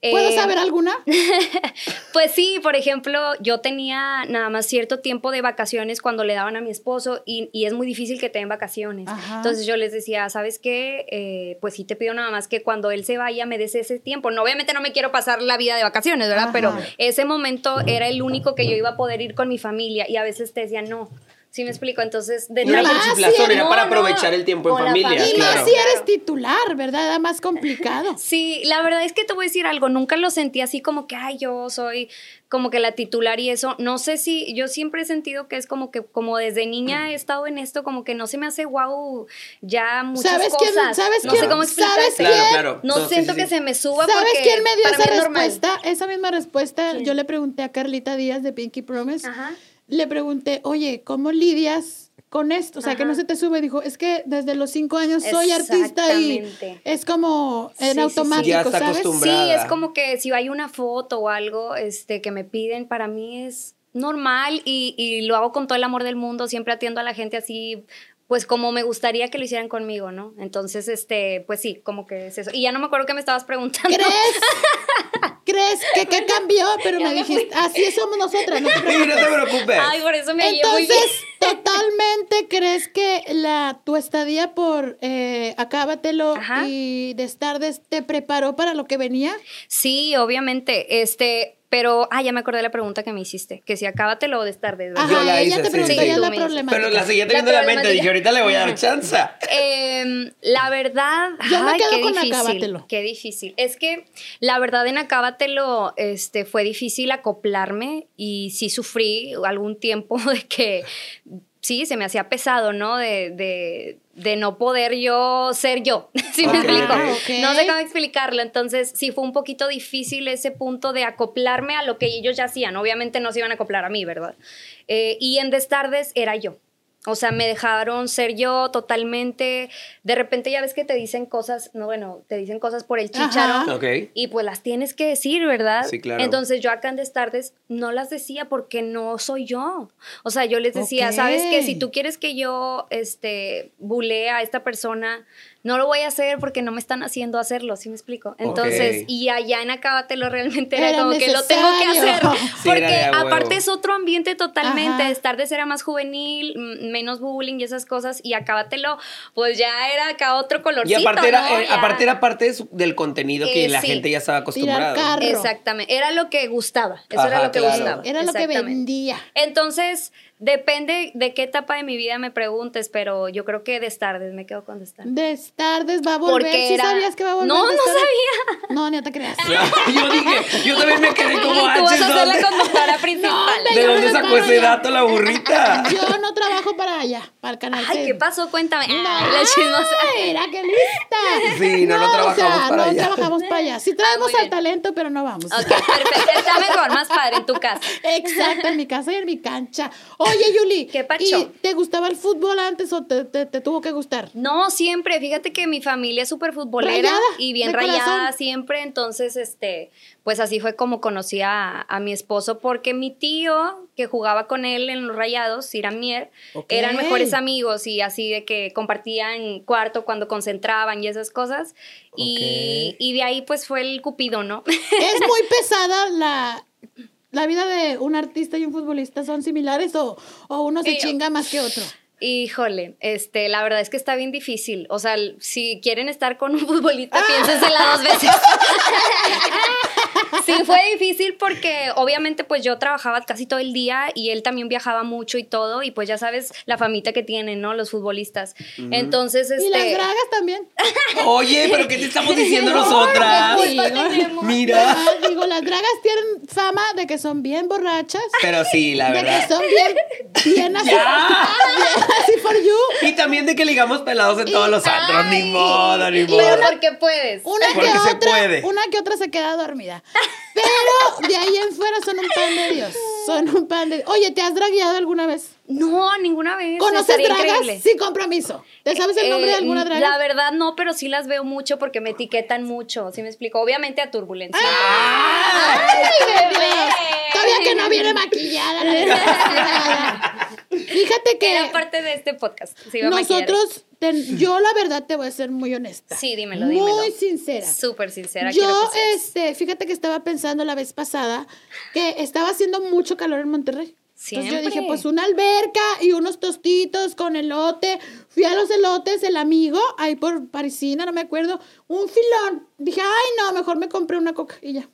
¿Puedo Eh, saber alguna? <laughs> Pues sí, por ejemplo, yo tenía nada más cierto tiempo de vacaciones cuando le daban a mi esposo y, y es muy difícil que te den vacaciones. Ajá. Entonces yo les decía, ¿sabes qué? Eh, pues sí te pido nada más que cuando él se vaya me des ese tiempo. No, obviamente no me quiero pasar la vida de vacaciones, ¿verdad? Ajá. Pero ese momento era el único que yo iba a poder ir con mi familia y a veces te decían no. ¿Sí me explico? Entonces, de No era chiflazón, era- para aprovechar el tiempo en familia, familia. Y más si eres titular, ¿verdad? Era más complicado. <laughs> Sí, la verdad es que te voy a decir algo, nunca lo sentí así como que, ay, yo soy como que la titular y eso. No sé si, yo siempre he sentido que es como que, como desde niña he estado en esto, como que no se me hace wow ya muchas ¿Sabes quién- cosas. sabes no quién- sé cómo explicarte. sabes Claro, quién? claro. No, siento sí, que se me suba ¿Sabes porque quién me dio esa normal. respuesta? Esa misma respuesta yo le pregunté a Carlita Díaz de Pinky Promise. Ajá. Le pregunté, oye, ¿cómo lidias con esto? O sea, que Ajá. no se te sube. Dijo, es que desde los cinco años soy artista y Exactamente. es como Sí, en sí, sí. automático, Ya está ¿sabes? Sí, es como que si hay una foto o algo este, que me piden, para mí es normal y, y lo hago con todo el amor del mundo, siempre atiendo a la gente así, pues como me gustaría que lo hicieran conmigo, ¿no? Entonces, este, pues sí, como que es eso. Y ya no me acuerdo qué me estabas preguntando. ¿Crees? <laughs> ¿Crees que qué cambió? Pero Ya me fui. dijiste, así somos nosotras, no te <laughs> Sí, no te preocupes. Ay, por eso me hallé muy bien. Entonces, <laughs> ¿totalmente crees que la, tu estadía por eh, Acábatelo Ajá. y Destardes te preparó para lo que venía? Sí, obviamente. Este, Pero, ah, ya me acordé de la pregunta que me hiciste, que si acábatelo. ¿verdad? Yo Ajá, la ella hice, te preguntó sí. ya la problemática. Pero la seguía teniendo en la mente. Dije, ahorita le voy a dar chance. Em, la verdad, Yo me quedo qué con difícil, Acábatelo. Qué difícil. Es que la verdad en Acábatelo este, fue difícil acoplarme y sí sufrí algún tiempo <laughs> de que sí, se me hacía pesado, ¿no? De, de, de no poder yo ser yo. <laughs> ¿Sí me explico? Ah. No sé cómo explicarlo. Entonces, sí fue un poquito difícil ese punto de acoplarme a lo que ellos ya hacían. Obviamente no se iban a acoplar a mí, ¿verdad? Eh, y en Destardes era yo. O sea, me dejaron ser yo totalmente. De repente ya ves que te dicen cosas, no, bueno, te dicen cosas por el chicharo. Ajá. Ok. Y pues las tienes que decir, ¿verdad? Sí, claro. Entonces yo acá en Destardes no las decía porque no soy yo. O sea, yo les decía. ¿sabes qué? Si tú quieres que yo, este, bulee a esta persona, no lo voy a hacer porque no me están haciendo hacerlo, ¿sí me explico? Entonces, y allá en Acábatelo realmente era, Era como que lo tengo que hacer. <laughs> Sí, era Porque de aparte es otro ambiente totalmente. Ajá. Destardes era más juvenil, menos bullying y esas cosas. Y Acábatelo, pues ya era acá otro Y colorcito, aparte era, ¿no? eh, Ya- aparte era parte de su- del contenido que Eh, la sí. gente ya estaba acostumbrada. carro. Exactamente, era lo que gustaba, eso Ajá, era lo que claro. gustaba. Era lo que vendía. Entonces, depende de qué etapa de mi vida me preguntes, pero yo creo que Destardes, me quedo con Destardes. Destardes va a volver. Porque ¿Sí era- sabías que va a volver? No, no sabía. No, ni te creas. <laughs> yo dije, yo también me quedé como y tú vas "H, a ser la <laughs> ¿dónde- conductora principal. ¿De dónde sacó ese dato la burrita? <laughs> Yo no trabajo para allá, para el canal. Ay, que- ¿qué pasó? Cuéntame. No, Ah, la chismosa. Mira, qué lista. Sí, no, no o trabajamos sea, para no allá. trabajamos para allá. Sí traemos al talento, pero no vamos. Ok, perfecto. Está mejor, más padre en tu casa. Exacto, en mi casa y en mi cancha. Oye, Yuli. <laughs> ¿Qué pacho? ¿y ¿Te gustaba el fútbol antes o te, te- te tuvo que gustar? No, siempre. Fíjate que mi familia es súper futbolera Rayada, y bien rayada corazón. siempre. Entonces, este, pues así fue como conocí a, a mi esposo, porque mi tío, que jugaba con él en los rayados, Iramier, Ok. eran mejores amigos y así de que compartían cuarto cuando concentraban y esas cosas. Y, y de ahí, pues fue el cupido, ¿no? ¿Es muy <laughs> pesada la, la vida de un artista y un futbolista? ¿Son similares o, o uno se chinga más que otro? Híjole, este, la verdad es que está bien difícil. O sea, si quieren estar con un futbolista, Ah. piénsensela dos veces. <laughs> sí, fue difícil porque obviamente pues yo trabajaba casi todo el día y él también viajaba mucho y todo y pues ya sabes la famita que tienen, ¿no? Los futbolistas. Entonces, este... Y las dragas también. Oye, pero ¿qué te estamos diciendo <laughs> nosotras? Mira. Ah, digo, las dragas tienen fama de que son bien borrachas. Pero sí, la de verdad. que son bien, bien así, ¡Ya! bien así for you. Y también de que ligamos pelados en todos los antros. Ni modo, ni modo. Pero porque puedes. Una que Porque se otra, puede. una que otra se queda dormida. Pero de ahí en fuera son un pan de Dios. Son un pan de Oye, ¿te has dragueado alguna vez? No, ninguna vez. ¿Conoces Estaría dragas increíble. sin compromiso? ¿Te sabes el nombre de Eh, alguna draga? La verdad no, pero sí las veo mucho porque me etiquetan mucho, ¿sí me explico? Obviamente a turbulencia. ¡Ay, bebé! Todavía que no viene maquillada. <laughs> Fíjate que Era parte de este podcast. se iba a maquillar. nosotros, ten- yo la verdad te voy a ser muy honesta. Sí, dímelo, Muy dímelo. sincera. Súper sincera. Yo, que este, fíjate que estaba pensando la vez pasada que estaba haciendo mucho calor en Monterrey. Entonces yo dije, Siempre. pues una alberca y unos tostitos con elote. Fui a los elotes, el amigo, ahí por Parisina, no me acuerdo, un filón. Dije, ay, no, mejor me compré una coca y ya.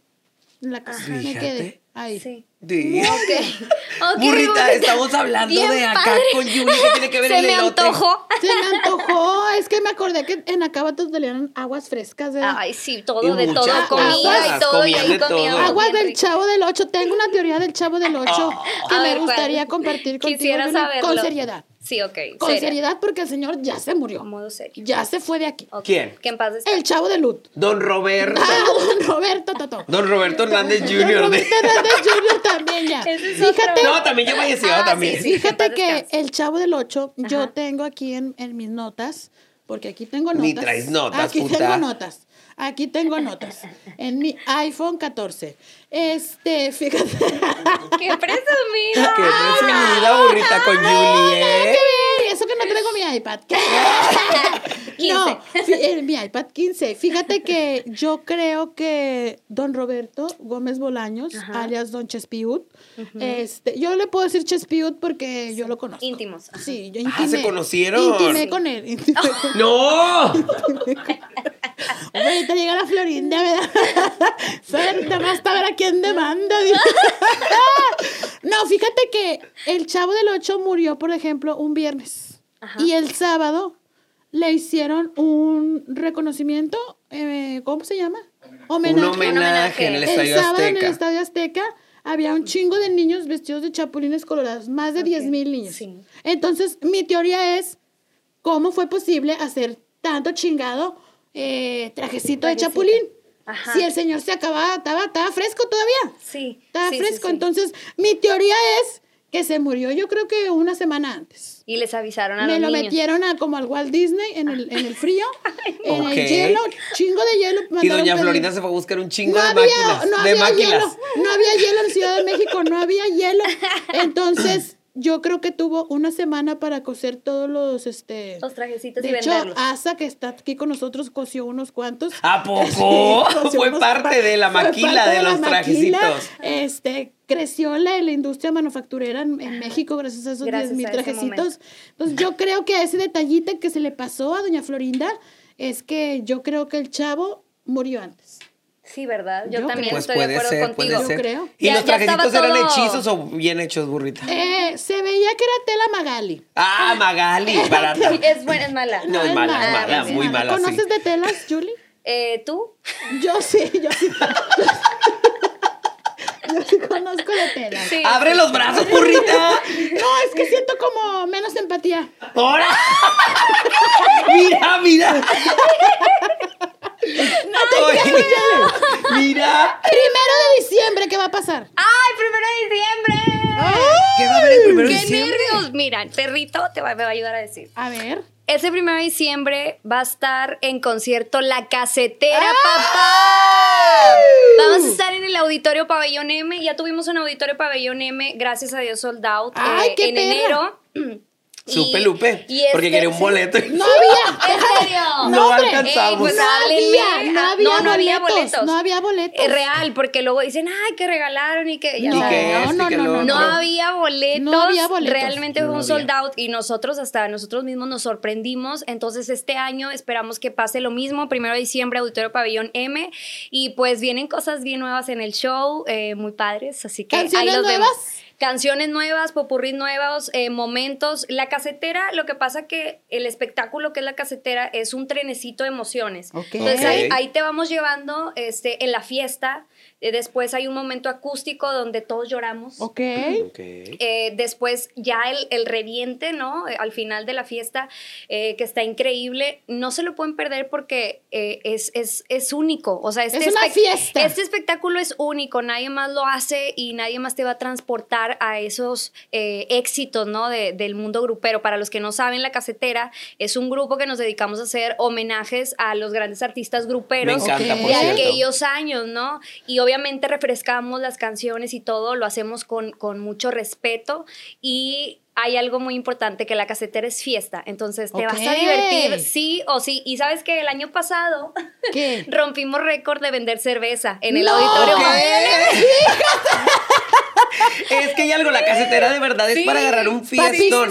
En la casa. Me quedé ahí. Sí. Sí. Ok. <laughs> Ok, Burrita, estamos hablando Bien de acá padre. con Yuli que tiene que ver <laughs> Se el me elote. antojó. Se me antojó, <laughs> es que me acordé que en Acabatos te dieron aguas frescas, ¿verdad? Ay, sí, todo, Y de todo, comida y todo, y ahí de comíamos Aguas del. Chavo del 8. Tengo una teoría del Chavo del 8 que A me ver, ¿cuál? gustaría compartir contigo. Quisiera saberlo. Con seriedad. Sí, ok. Con seria. seriedad porque el señor ya se murió. Modo serio. Ya se fue de aquí. Ok. ¿Quién? Que en paz descanse. El Chavo de Lut. Don Roberto. Ah, don Roberto Toto. Don Roberto Hernández Don Jr. de- Roberto Hernández Jr. también ya. Ese es Fíjate, otro. No, también ya falleció Ah, también. sí, sí. en fíjate que descanse. el Chavo del 8, yo tengo aquí en, en mis notas, porque aquí tengo notas. Ni traes notas, Aquí puta. tengo notas. Aquí tengo notas. En mi iPhone 14. Este, fíjate. <laughs> ¡Qué presumida! Qué presumida burrita con Yuli, ¿eh? Ey, Eso que no traigo mi iPad. ¿Qué? 15. <laughs> No, fí- eh, mi iPad 15. Fíjate que yo creo que don Roberto Gómez Bolaños, Ajá. alias don Chespiut, este, yo le puedo decir Chespiut porque yo lo conozco. Íntimos. ajá. Sí, yo Ah, intimé. ¿se conocieron? Intimé Sí. con él. intimé <laughs> con- ¡No! Ahorita llega la Florinda, ¿verdad? <laughs> Saber más para ver a quién demanda. <laughs> no, fíjate que el chavo del 8 murió, por ejemplo, un viernes. Ajá. Y el sábado le hicieron un reconocimiento, eh, ¿cómo se llama? Un homenaje en el El Estadio sábado en el Azteca. Estadio Azteca había un chingo de niños vestidos de chapulines colorados, más de 10 mil niños. Sí. Entonces, mi teoría es, ¿cómo fue posible hacer tanto chingado eh, trajecito de chapulín? Ajá. Si el señor se acababa, estaba, estaba fresco todavía. Sí. Estaba sí, fresco. sí. Entonces, mi teoría es que se murió yo creo que una semana antes. Y les avisaron a Me los lo niños. metieron a, como al Walt Disney en el, en el frío, <laughs> en el hielo, chingo de hielo. Y doña pedir. Florinda se fue a buscar un chingo no de había, máquinas. no de había máquinas. hielo, no había hielo en Ciudad de México, no había hielo. <laughs> Entonces, yo creo que tuvo una semana para coser todos los, este... Los trajecitos de y hecho, venderlos. Asa, que está aquí con nosotros, cosió unos cuantos. ¿A <laughs> poco? cosió <laughs> Fue unos parte pa- de la maquila de los maquila. trajecitos. Este, creció la, la industria manufacturera en, en México gracias a esos Gracias 10 mil trajecitos. Entonces, yo creo que ese detallito que se le pasó a doña Florinda es que yo creo que el chavo murió antes. Sí, ¿verdad? Yo, Yo también creo. Pues estoy de puede acuerdo ser, contigo. puede Yo creo. ¿Y Ya- los trajecitos eran todo- hechizos o bien hechos, burrita? Eh, se veía que era tela Magali. Ah, Magali, <laughs> barata. ¿Es buena, es mala? No, es mala, es Ah, mala, muy mala, sí. ¿Conoces de telas, Julie? Eh, ¿Tú? Yo sí, yo sí. <laughs> Yo <laughs> sí conozco de telas. Sí. ¡Abre los brazos, <laughs> burrita! No, es que siento como menos empatía. ¡Ahora! <laughs> ¡Mira, mira! Oye, ¡Mira! Primero de diciembre, ¿qué va a pasar? ¡Ay, primero de diciembre! ¿Qué va a haber el primero de ¡Qué diciembre? Mira, el perrito te va, me va a ayudar a decir. A ver. Ese primero de diciembre va a estar en concierto La Casetera, papá. Vamos a estar en el Auditorio Pabellón M. Ya tuvimos un Auditorio Pabellón M, gracias a Dios, sold out ¡Ay, eh, qué en perra! enero. Supe, Lupe. y porque este- quería un boleto. No había. <laughs> ¿En serio? No alcanzamos. Ey, pues no había, no Ah, había, no, no había boletos, boletos. No había boletos. Es real, porque luego dicen, ay, que regalaron y que ya No, Y que ¿no? este, no, que no, no. No había boletos. No había boletos. Realmente No fue un había. sold out y nosotros hasta nosotros mismos nos sorprendimos. Entonces este año esperamos que pase lo mismo. Primero de diciembre, Auditorio Pabellón M. Y pues vienen cosas bien nuevas en el show, eh, muy padres. Así que ahí ¿Canciones los nuevas? vemos. Canciones nuevas, popurrí nuevos, eh, momentos. La casetera, lo que pasa que el espectáculo que es la casetera es un trenecito de emociones. Entonces ahí, Ok. ahí te vamos llevando este, en la fiesta. Eh, después hay un momento acústico donde todos lloramos. Ok. Ok. Eh, después ya el, el reviente, ¿no? Eh, al final de la fiesta, eh, que está increíble. No se lo pueden perder porque eh, es, es, es único. O sea, este, Es una fiesta. este espectáculo es único. Nadie más lo hace y nadie más te va a transportar a esos eh, éxitos, ¿no? De- del mundo grupero. Para los que no saben, La Casetera es un grupo que nos dedicamos a hacer homenajes a los grandes artistas gruperos Me encanta, Ok. por de cierto. aquellos años, ¿no? Y obviamente refrescamos las canciones y todo, lo hacemos con, con mucho respeto y hay algo muy importante que la casetera es fiesta, entonces te vas a divertir sí o sí. Y sabes que el año pasado <laughs> rompimos récord de vender cerveza en el No. auditorio. Ok. <laughs> Es que hay algo, la casetera de verdad es Sí, para agarrar un fiestón.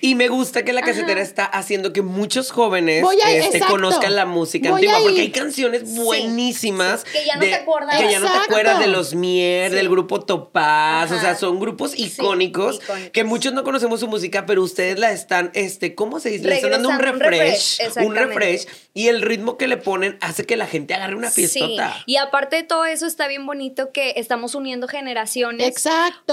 Y me gusta que la casetera está haciendo que muchos jóvenes a- este, conozcan la música Voy antigua, porque hay canciones buenísimas. sí, que ya no te acuerdas. Que ya no te acuerdas de los Mier, Sí. del grupo Topaz. O sea, son grupos icónicos, icónicos. que muchos no conocemos su música, pero ustedes la están, este, ¿cómo se dice? Le están dando un refresh. Un refresh. Y el ritmo que le ponen hace que la gente agarre una Sí, fiestota. y aparte de todo eso está bien bonito que estamos uniendo generaciones. Exacto.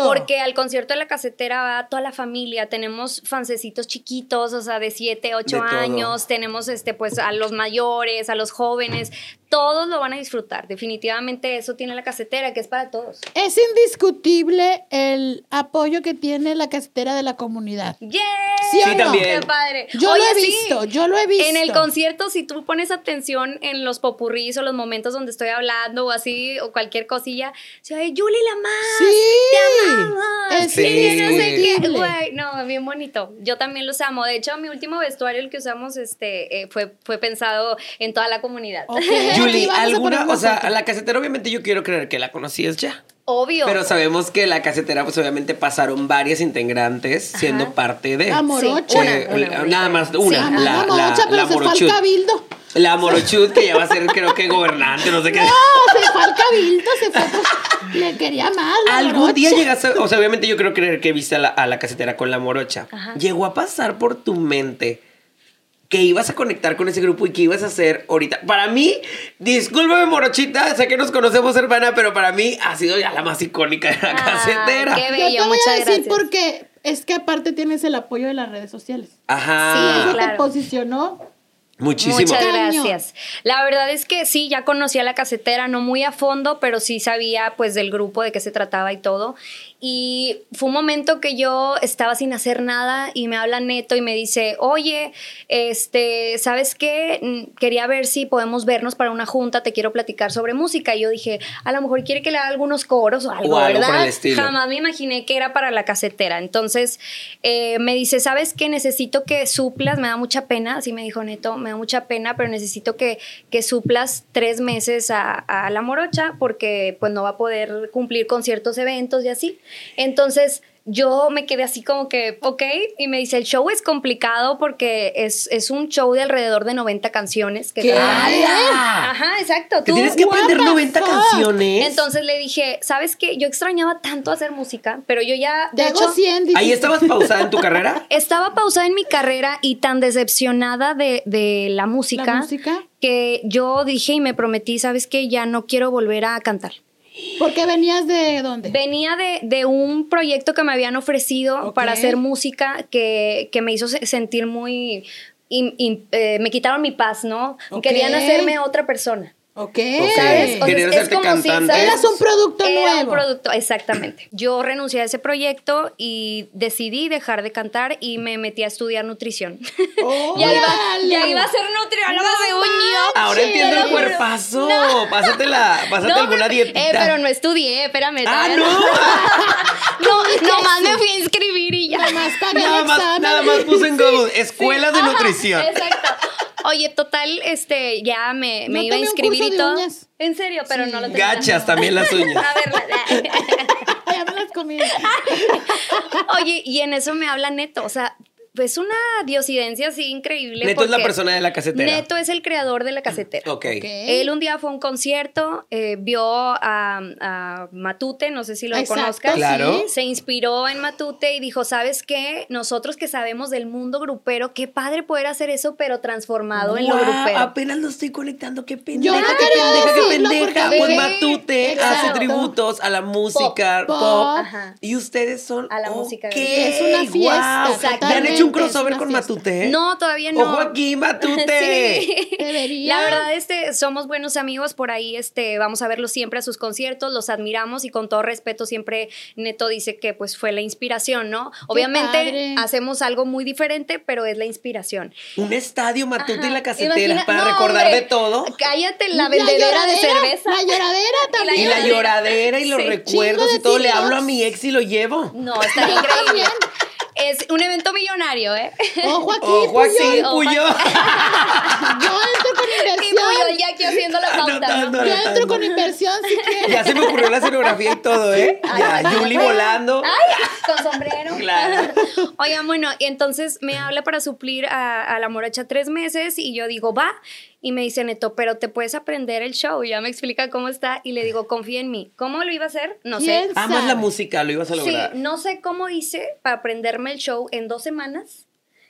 Porque al concierto de la casetera va toda la familia. Tenemos fancecitos chiquitos, o sea, de 7, 8 De todo. años. Tenemos este, pues, a los mayores, a los jóvenes. Todos lo van a disfrutar. Definitivamente eso tiene la casetera, que es para todos. Es indiscutible el apoyo que tiene la casetera de la comunidad. ¡Yeah! Sí Sí, no? también. ¡Qué padre! Yo Oye, lo he sí, visto, yo lo he visto. En el concierto, si tú pones atención en los popurrís o los momentos donde estoy hablando o así, o cualquier cosilla, se oye, Julie la más, Sí, te amamos. es Sí, no sé qué, indiscutible. güey, no, bien bonito. Yo también los amo. De hecho, mi último vestuario, el que usamos, este, eh, fue, fue pensado en toda la comunidad. Ok, Julie, alguna, o sea, a la casetera obviamente yo quiero creer que la conocías ya. Obvio. Pero sabemos que la casetera, pues obviamente pasaron varias integrantes siendo parte de. La morocha. una, Eh, una, nada más una, Sí, la, la, Mocha, pero la se fue al morochut. cabildo. La Morochut, que ya va a ser, creo que gobernante, no sé qué. <laughs> No, se fue al cabildo, se fue. pues, le quería más. la ¿Algún morocha. día llegaste, o sea, obviamente yo creo creer que viste a la, a la casetera con la morocha. Ajá. Llegó a pasar por tu mente que ibas a conectar con ese grupo y que ibas a hacer ahorita. Para mí, discúlpame morochita, sé que nos conocemos hermana, pero para mí ha sido ya la más icónica de la casetera. qué Yo te bello, voy muchas a decir gracias. porque es que aparte tienes el apoyo de las redes sociales. Ajá. Eso claro. te posicionó. Muchísimo. Muchas gracias. La verdad es que sí, ya conocía la casetera, no muy a fondo, pero sí sabía pues del grupo de qué se trataba y todo. Y fue un momento que yo estaba sin hacer nada y me habla Neto y me dice, oye, este, ¿sabes qué? Quería ver si podemos vernos para una junta, te quiero platicar sobre música. Y yo dije, a lo mejor quiere que le haga algunos coros o algo, O algo ¿verdad? por el estilo. Jamás me imaginé que era para la casetera. Entonces eh, me dice, ¿sabes qué? Necesito que suplas, me da mucha pena, así me dijo Neto, me da mucha pena, pero necesito que, que suplas tres meses a, a la morocha porque pues no va a poder cumplir con ciertos eventos y así. Entonces yo me quedé así como que, ok, y me dice, el show es complicado porque es, es un show de alrededor de 90 canciones. Que ¿Qué? ¡Hala! Ajá, exacto. Tú- tienes que aprender the 90 fuck? canciones. entonces le dije, ¿sabes qué? Yo extrañaba tanto hacer música, pero yo ya, de hecho, hago 100. Ahí estabas pausada en tu carrera. <laughs> estaba pausada en mi carrera y tan decepcionada de, de la música, La música. que yo dije y me prometí, ¿sabes qué? Ya no quiero volver a cantar. Porque venías de dónde? Venía de, de un proyecto que me habían ofrecido para hacer música que, que me hizo se- sentir muy... in- in- eh, me quitaron mi paz, ¿no? Querían hacerme otra persona. Ok. ¿Sabes? O sea, es hacerte como si, cantante. ¿sabes? Eras un producto Era nuevo. un producto, exactamente. Yo renuncié a ese proyecto y decidí dejar de cantar y me metí a estudiar nutrición. <laughs> ya, iba, ya iba a ser nutrióloga No según yo. Ahora entiendo el cuerpazo. No. Pásate, la, pásate No, alguna pero- dietita. Eh, pero no estudié, espérame. Ah, no. No, <laughs> nomás me fui a inscribir y ya. Nada más Nada más, nada más puse en Google escuelas de Ajá, nutrición. Exacto. Oye, total, este, ya me, me iba a inscribir curso y de todo. uñas. En serio, pero Sí. no lo tengo. Gachas también las <laughs> uñas. A ver, la- <laughs> ya me las comí. Oye, y en eso me habla Neto, o sea, pues una diosidencia así increíble. Neto es la persona de la casetera. Neto es el creador de la casetera. Ok. Ok. Él un día fue a un concierto, eh, vio a, a Matute, no sé si lo Exacto, conozcas. Claro. Se inspiró en Matute y dijo, ¿sabes qué? Nosotros que sabemos del mundo grupero, qué padre poder hacer eso, pero transformado en lo grupero. apenas lo estoy conectando. Qué pendeja, no qué pendeja, qué pendeja. Pues Matute hace exacto. tributos a la música pop. Pop. Ajá. Y ustedes son. A la música Ok, Es una fiesta, guau. ¿Ya han totalmente, hecho un crossover con fiesta. Matute? No, todavía no. Ojo aquí, Matute. <laughs> Sí. Debería. La verdad, este, somos buenos amigos por ahí, este, vamos a verlos siempre a sus conciertos, los admiramos y con todo respeto siempre Neto dice que pues fue la inspiración, ¿no? Obviamente padre. hacemos algo muy diferente, pero es la inspiración. Un estadio, Matute y la Ajá. casetera Imagina- para no, recordar hombre, de todo. Cállate la vendedera de cerveza. La lloradera también. Y la lloradera y los Sí. recuerdos Chingo y todo. Le hablo a mi ex y lo llevo. No, está <laughs> increíble. Es un evento millonario, ¿eh? Ojo aquí, Ojo aquí, Puyol. Ojo Puyo. Yo entro inversión. Puyol ya aquí haciendo la <laughs> pauta, ¿no? Yo entro con inversión si <laughs> quieres. Ya se me ocurrió la escenografía y todo, ¿eh? Ya, Ay, Yuli ay, volando. Ay, con sombrero. Claro. <laughs> Oigan, bueno, y entonces me habla para suplir a, a la morocha tres meses y yo digo, va. Y me dice Neto, pero te puedes aprender el show. Y ya me explica cómo está y le digo, confía en mí. ¿Cómo lo iba a hacer? No sé. ¿Quién Amas la música, lo ibas a Sí, lograr. no sé cómo hice para aprenderme el show en dos semanas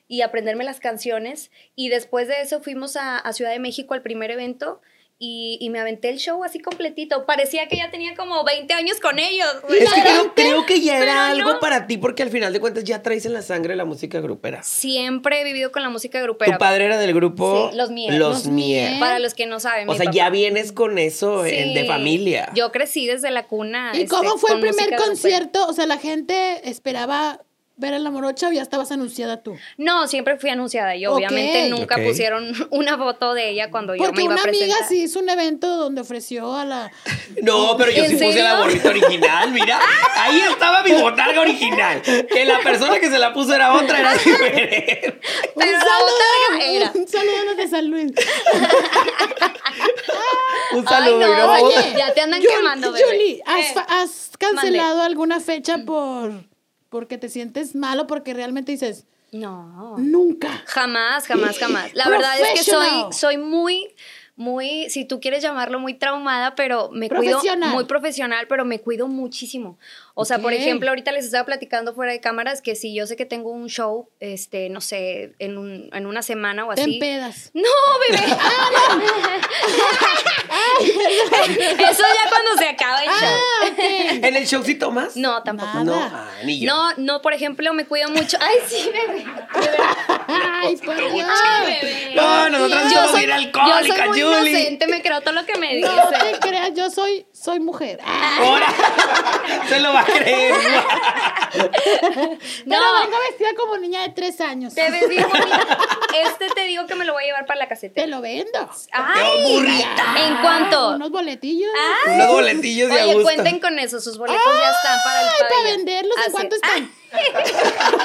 y aprenderme las canciones. Y después de eso fuimos a, a Ciudad de México al primer evento y, y me aventé el show así completito. Parecía que ya tenía como 20 años con ellos. Es que creo, creo que ya Pero era algo no. para ti porque al final de cuentas ya traes en la sangre la música grupera. Siempre he vivido con la música grupera. Tu padre era del grupo Sí, Los Mier. Los Mier. Para los que no saben. O mi sea, papá. ya vienes con eso en- de familia. Yo crecí desde la cuna. ¿Y este, cómo fue el primer música grupera. concierto? O sea, la gente esperaba ver a la morocha o ya estabas anunciada tú. No, siempre fui anunciada. Yo Ok. obviamente nunca pusieron <laughs> una foto de ella cuando yo Porque me iba una a presentar. amiga sí hizo un evento donde ofreció a la... <laughs> No, pero yo ¿En sí puse la gorrita original, mira. Ahí estaba mi botarga original. Que la persona que se la puso era otra, era diferente. <laughs> Pero la saludo, botarga era. Un saludo a los de San Luis. Un saludo. Ay, no, oye, ya te andan quemando, bebé. Yuli, ¿has, Eh, has cancelado alguna fecha por porque te sientes malo porque realmente dices, No. Nunca. Jamás, jamás, jamás. La verdad es que soy, soy muy, muy, si tú quieres llamarlo muy traumada, pero me cuido muy profesional, pero me cuido muchísimo. O sea, por ejemplo, ahorita les estaba platicando fuera de cámaras que si yo sé que tengo un show, este, no sé, en, un, en una semana o Te así. empedas. No, bebé. <laughs> <laughs> Eso ya cuando se acaba el show. Ah, ok. ¿En el show sí tomas? No, tampoco. Nada. No, ah, ni yo. No, no, por ejemplo, me cuido mucho. Ay, sí, bebé. Ay, por Dios. Ay, bebé. No, nosotras Yo somos soy, bien yo soy muy Julie. inocente, me creo todo lo que me dices. No te creas, yo soy, soy mujer. Ah, Ahora <laughs> se lo va a creer. <laughs> Pero No. vengo vestida como niña de tres años. Te <laughs> ves bien bonita. Este te digo que me lo voy a llevar para la Te caseta. lo vendo. ¡Ay! burrita! ¿En cuánto? Ah, Unos boletillos. Ay. Unos boletillos de a Oye, gusto. cuenten con eso, sus boletos ya están para el Ay, para venderlos. ¿En cuánto están? <laughs>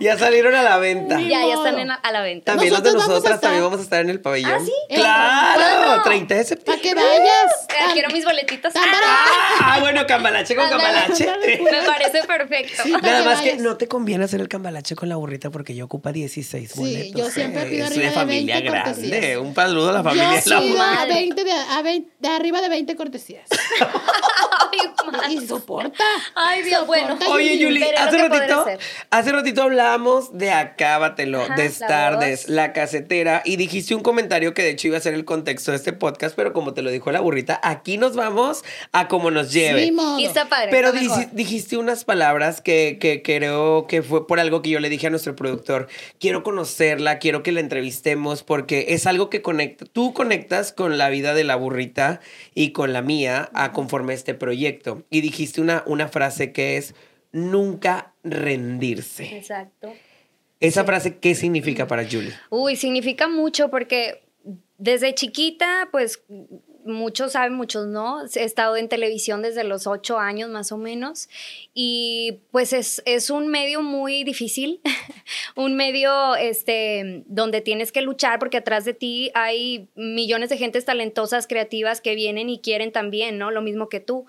Ya salieron a la venta. Ya, ya están en- a la venta. También los de nosotras estar- también vamos a estar en el pabellón. ¿Ah, sí? Claro, ¿Cuándo? 30 de Para septiembre. que vayas. Eh, Quiero mis boletitos. tan Ah, Ah, bueno, cambalache con cambalache. ándale. Me parece perfecto. Sí. Nada para que más que no te conviene hacer el cambalache con la burrita porque yo ocupa 16 Sí, boletos. yo siempre pido arriba de de familia 20 grande. cortesías. Un saludo a la Yo familia. sí La- doy a madre. 20 de, a 20 de arriba de 20 cortesías. <laughs> Ay, man. Y soporta. Ay, Dios, bueno. Oye, Yuli, hace ratito, hace ratito hablábamos de Acábatelo, Ajá, de la Stardust, voz. la casetera, y dijiste un comentario que de hecho iba a ser el contexto de este podcast, pero como te lo dijo la burrita, aquí nos vamos a como nos lleve. Y está padre. Pero está dijiste unas palabras que, que creo que fue por algo que yo le dije a nuestro productor. Quiero conocerla, quiero que la entrevistemos porque es algo que conecta. Tú conectas con la vida de la burrita y con la mía a conforme a este proyecto. Y dijiste una, una frase que es nunca rendirse. Exacto. Esa frase, ¿qué significa para Julie? Uy, significa mucho porque desde chiquita, pues muchos saben, muchos no. He estado en televisión desde los ocho años más o menos y pues es, es un medio muy difícil, <laughs> un medio este, donde tienes que luchar porque atrás de ti hay millones de gentes talentosas, creativas que vienen y quieren también, ¿no? Lo mismo que tú.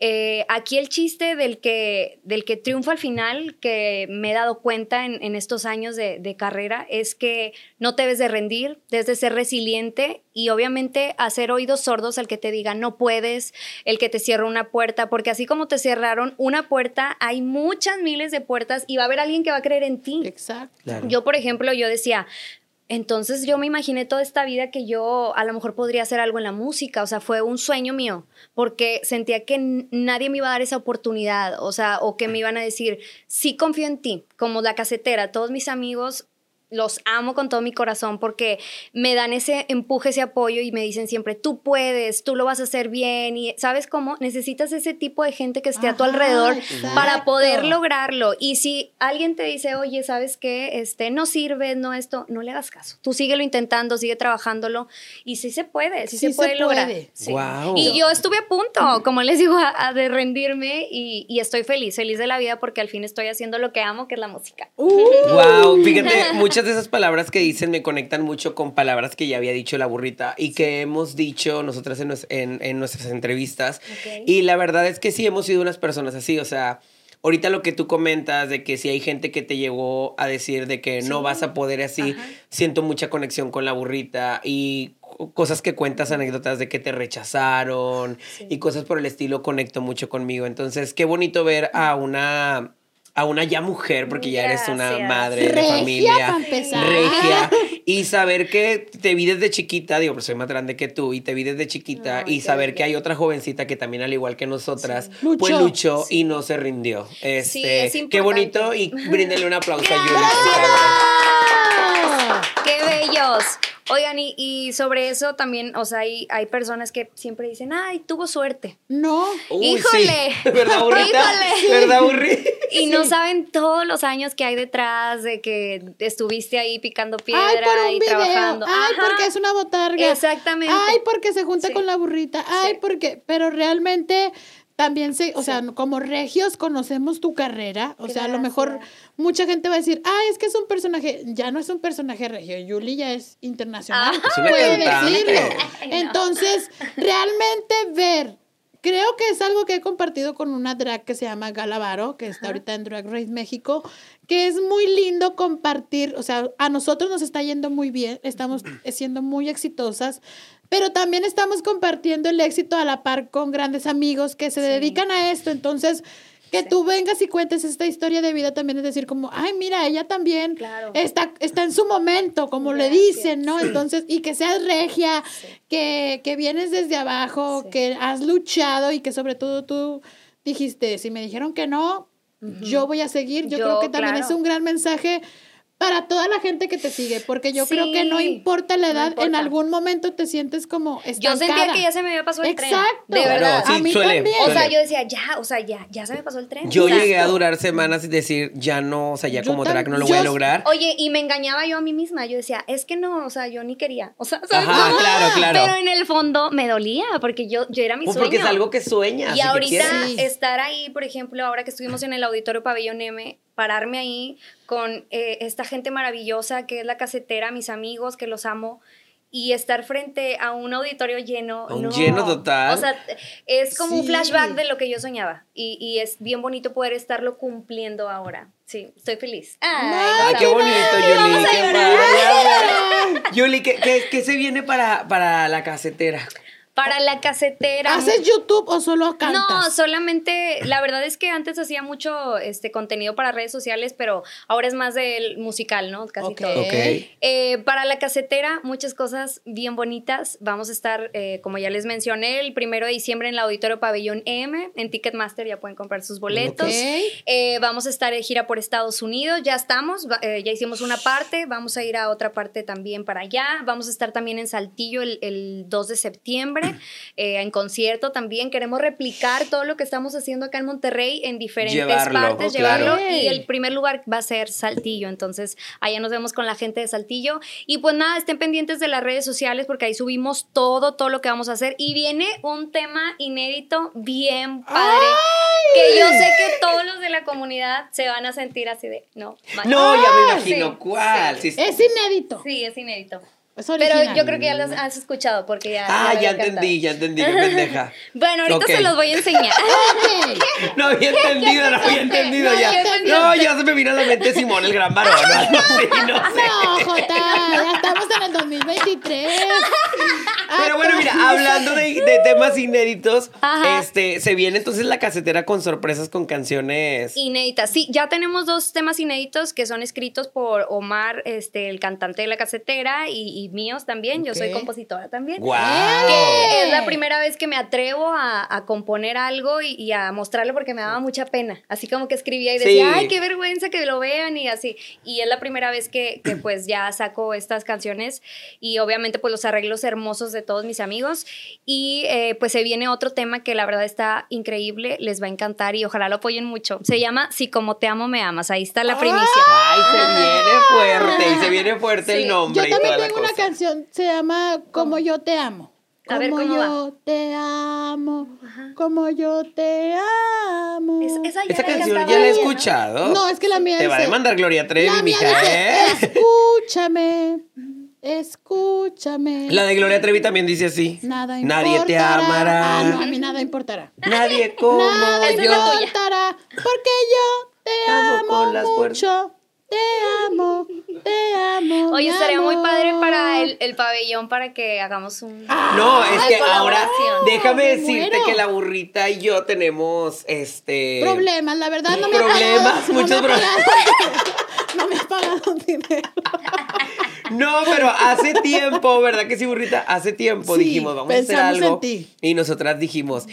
Eh, aquí el chiste del que, del que triunfa al final, que me he dado cuenta en, en estos años de, de carrera, es que no te debes de rendir, debes de ser resiliente y obviamente hacer oídos sordos al que te diga no puedes, el que te cierra una puerta, porque así como te cerraron una puerta, hay muchas miles de puertas y va a haber alguien que va a creer en ti. Exacto. Claro. Yo, por ejemplo, yo decía, entonces yo me imaginé toda esta vida que yo a lo mejor podría hacer algo en la música, o sea, fue un sueño mío, porque sentía que nadie me iba a dar esa oportunidad, o sea, o que me iban a decir, sí confío en ti, como la casetera, todos mis amigos los amo con todo mi corazón porque me dan ese empuje, ese apoyo y me dicen siempre, tú puedes, tú lo vas a hacer bien y ¿sabes cómo? Necesitas ese tipo de gente que esté a tu Ajá, alrededor para exacto. poder lograrlo. Y si alguien te dice, oye, ¿sabes qué? Este, no sirve, no esto, no le hagas caso. Tú síguelo intentando, sigue trabajándolo y sí se puede, sí, Sí se puede se lograr. puede. Sí. Guau. Y yo estuve a punto, como les digo, a, a de rendirme y, y estoy feliz, feliz de la vida porque al fin estoy haciendo lo que amo, que es la música. Wow, fíjate, <laughs> muchas de esas palabras que dicen me conectan mucho con palabras que ya había dicho la burrita y que hemos dicho nosotras en, en- en nuestras entrevistas. Y la verdad es que sí hemos sido unas personas así, o sea, ahorita lo que tú comentas de que si hay gente que te llegó a decir de que no vas a poder así, Ajá. siento mucha conexión con la burrita y co- cosas que cuentas, anécdotas de que te rechazaron Sí. y cosas por el estilo conecto mucho conmigo. Entonces, qué bonito ver a una a una ya mujer, porque ya eres una Gracias. madre de Regia, familia pa' empezar. regia y saber que te vi desde chiquita, digo, pues soy más grande que tú y te vi desde chiquita y qué saber que hay otra jovencita que también al igual que nosotras, Sí. pues Luchó. y no se rindió. Este, es qué bonito y <laughs> bríndenle un aplauso a Yuli. por ¡Ah! ¡Qué bellos! Oigan, y, y sobre eso también, o sea, hay, hay personas que siempre dicen, ay, tuvo suerte. No. Uy, ¡Híjole! sí. ¿Verdad, burrita? ¡Híjole! ¿Verdad, burrita? Y no saben todos los años que hay detrás de que estuviste ahí picando piedra Ay, por un y video. trabajando. Ay, Ajá. porque es una botarga. Exactamente. Ay, porque se junta Sí. con la burrita. Ay, Sí. porque. Pero realmente también se. O sea, como regios conocemos tu carrera. O sea, a lo mejor. Mucha gente va a decir, ay, es que es un personaje. Ya no es un personaje regio. Yuli ya es internacional. Una Puede decirlo. <laughs> Entonces, realmente ver creo que es algo que he compartido con una drag que se llama Galavaro, que está ahorita en Drag Race México, que es muy lindo compartir, o sea, a nosotros nos está yendo muy bien, estamos siendo muy exitosas, pero también estamos compartiendo el éxito a la par con grandes amigos que se dedican a esto, entonces que tú vengas y cuentes esta historia de vida también es decir como, ay, mira, ella también Claro. está, está en su momento, como le dicen, ¿no? Entonces, y que seas regia, que, que vienes desde abajo, Sí. que has luchado y que sobre todo tú dijiste, si me dijeron que no, yo voy a seguir. Yo, Yo, creo que también claro. es un gran mensaje para toda la gente que te sigue, porque yo creo que no importa la no edad, en algún momento te sientes como Yo estancada. sentía que ya se me había pasado el tren. Exacto. De Claro, verdad. sí, a mí suele, también. O sea, yo decía, ya, o sea, ya, ya se me pasó el tren. Yo llegué a durar semanas y decir, ya no, o sea, ya Yo como drag no lo yo voy a lograr. Oye, y me engañaba yo a mí misma. Yo decía, es que no, o sea, yo ni quería. O sea, ¿sabes? Ajá, claro, claro. Pero en el fondo me dolía porque yo, yo era mi Pues sueño. porque es algo que sueñas. Y ahorita estar ahí, por ejemplo, ahora que estuvimos en el Auditorio Pabellón M, pararme ahí con eh, esta gente maravillosa que es la casetera, mis amigos, que los amo, y estar frente a un auditorio lleno. A un no. lleno total. O sea, es como un flashback de lo que yo soñaba. Y, y es bien bonito poder estarlo cumpliendo ahora. Sí, estoy feliz. Ay, Ay, qué bonito, Yuli. Qué padre. <laughs> Yuli, ¿qué, qué, qué se viene para, para la casetera? Para la casetera. ¿Haces YouTube o solo cantas? No, solamente, la verdad es que antes hacía mucho este contenido para redes sociales, pero ahora es más del musical, ¿no? Casi Ok. todo. Ok. Eh, para la casetera, muchas cosas bien bonitas. Vamos a estar, eh, como ya les mencioné, el primero de diciembre en el Auditorio Pabellón M. En Ticketmaster ya pueden comprar sus boletos. Ok. Eh, vamos a estar de gira por Estados Unidos, ya estamos, eh, ya hicimos una parte, vamos a ir a otra parte también para allá. Vamos a estar también en Saltillo el, el 2 de septiembre, <laughs> eh, en concierto también. Queremos replicar todo lo que estamos haciendo acá en Monterrey en diferentes Llevarlo, partes, oh, claro. llevarlo. Y el primer lugar va a ser Saltillo, entonces allá nos vemos con la gente de Saltillo. Y pues nada, estén pendientes de las redes sociales porque ahí subimos todo, todo lo que vamos a hacer. Y viene un tema inédito bien padre. Que yo sé que todos los de la comunidad se van a sentir así de, no, No, ya me Ah, imagino sí, cuál. sí. sí. Es inédito. Sí, es inédito. Es Pero yo creo que ya los has escuchado porque ya. Ah, ya entendí, ya entendí, qué pendeja. <laughs> Bueno, ahorita se los voy a enseñar. <laughs> No había entendido, no había entendido No, ya. No, ya se me vino a la mente Simón el gran varón. no <laughs> sé. No, Jota, ya estamos en el 2023. Pero bueno, mira, hablando de, de temas inéditos, Ajá. este, se viene entonces la casetera con sorpresas con canciones. Inéditas. Sí, ya tenemos dos temas inéditos que son escritos por Omar, este, el cantante de la casetera, y, y míos también. Yo soy compositora también. ¡Guau! Que es la primera vez que me atrevo a, a componer algo y, y a mostrarlo porque me daba mucha pena. Así como que escribía y decía, Sí. ay, qué vergüenza que lo vean y así. Y es la primera vez que, que, <clears throat> pues ya saco estas canciones y obviamente pues los arreglos hermosos de todos mis amigos. Y eh, pues se viene otro tema que la verdad está increíble, les va a encantar y ojalá lo apoyen mucho. Se llama Si como te amo me amas. Ahí está la primicia. Ay, se viene fuerte y se viene fuerte Sí. el nombre Yo y toda la tengo una. Canción, se llama Como yo te amo. A ver, como ¿cómo yo te amo, como yo te amo. Es- esa ya Esa la canción ya la he escuchado. No, es que la mía Te va a demandar Gloria Trevi, La mía mija, ¿eh? escúchame, escúchame. La de Gloria Trevi también dice así. Nada Nadie te importará. amará. Ah, no, a mí nada importará. Nadie como Nada yo. tuya. importará, porque yo te Amo amo, con las mucho. Te amo, te amo. Oye, estaría muy padre para el, el pabellón para que hagamos un... No, es Ay, que ahora déjame Me decirte muero. que la burrita y yo tenemos este Problemas, la verdad no me ha Problemas, pagado, muchos no me ha problemas. pagado- No me ha pagado dinero. No, pero hace tiempo, ¿verdad que sí, burrita? Hace tiempo Sí, dijimos, vamos a hacer algo. ti. Y nosotras dijimos,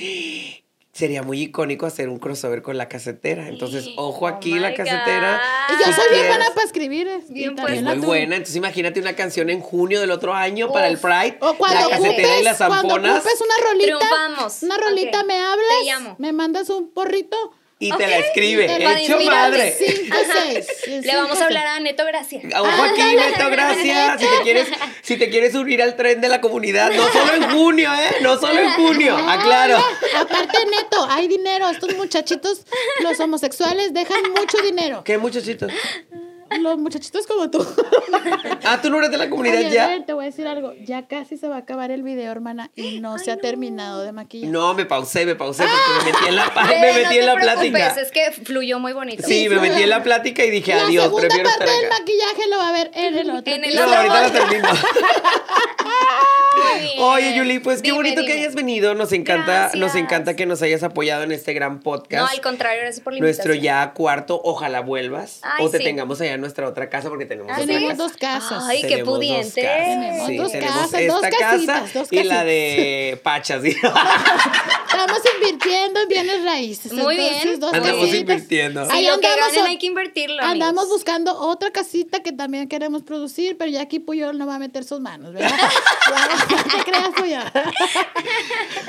sería muy icónico hacer un crossover con la casetera. Entonces, ojo Oh aquí la casetera. God. Y yo soy bien buena para escribir. eh, Bien, pues. Muy buena, entonces imagínate una canción en junio del otro año para el. Pride, O cuando la casetera ocupes, y las cuando zamponas ocupes una rolita, Triunfamos. una rolita me hablas, Te llamo. me mandas un porrito. Y te la escribe, Te hecho madre. Cinco, seis. Le vamos a hablar a Neto Gracia. Ojo aquí, <laughs> Neto, gracias. Si te quieres, si te quieres unir al tren de la comunidad, no solo en junio, ¿eh? No solo en junio, aclaro. Aparte, neto, hay dinero. Estos muchachitos, los homosexuales, dejan mucho dinero. ¿Qué muchachitos? Los muchachitos como tú. <laughs> Ah, tú no eres de la comunidad Oye, ya. ven, te voy a decir algo. Ya casi se va a acabar el video, hermana, y no se ha terminado de maquillar. No, me pausé, me pausé porque me metí en la, <laughs> me no metí te en la plática. Es que fluyó muy bonito. Sí, me metí en la plática y dije La adiós, segunda prefiero parte estar del acá. maquillaje lo va a ver en el otro. En el No, otro ahorita la podcast. termino. <laughs> Oye, Yuli, pues qué Dime, bonito que dime. hayas venido. Nos encanta, nos Gracias. encanta que nos hayas apoyado en este gran podcast. No, al contrario, gracias por la Nuestro invitación. ya cuarto, ojalá vuelvas. Ay, o te sí. tengamos allá en nuestra otra casa porque tenemos Ah, otra Tenemos casa. dos casas. Ay, qué Tenemos dos pudiente. casas. Tenemos dos tenemos casas, esta dos casa dos y la de Pachas. <laughs> <laughs> Estamos invirtiendo en bienes raíces. Muy entonces, bien. dos Andamos casitas. invirtiendo. Sí, Ahí lo que andamos ganen o- hay que invertirlo. Andamos amigos. buscando otra casita que también queremos producir, pero ya aquí Puyol no va a meter sus manos, ¿verdad? <laughs> ¿Qué creas, Puyol?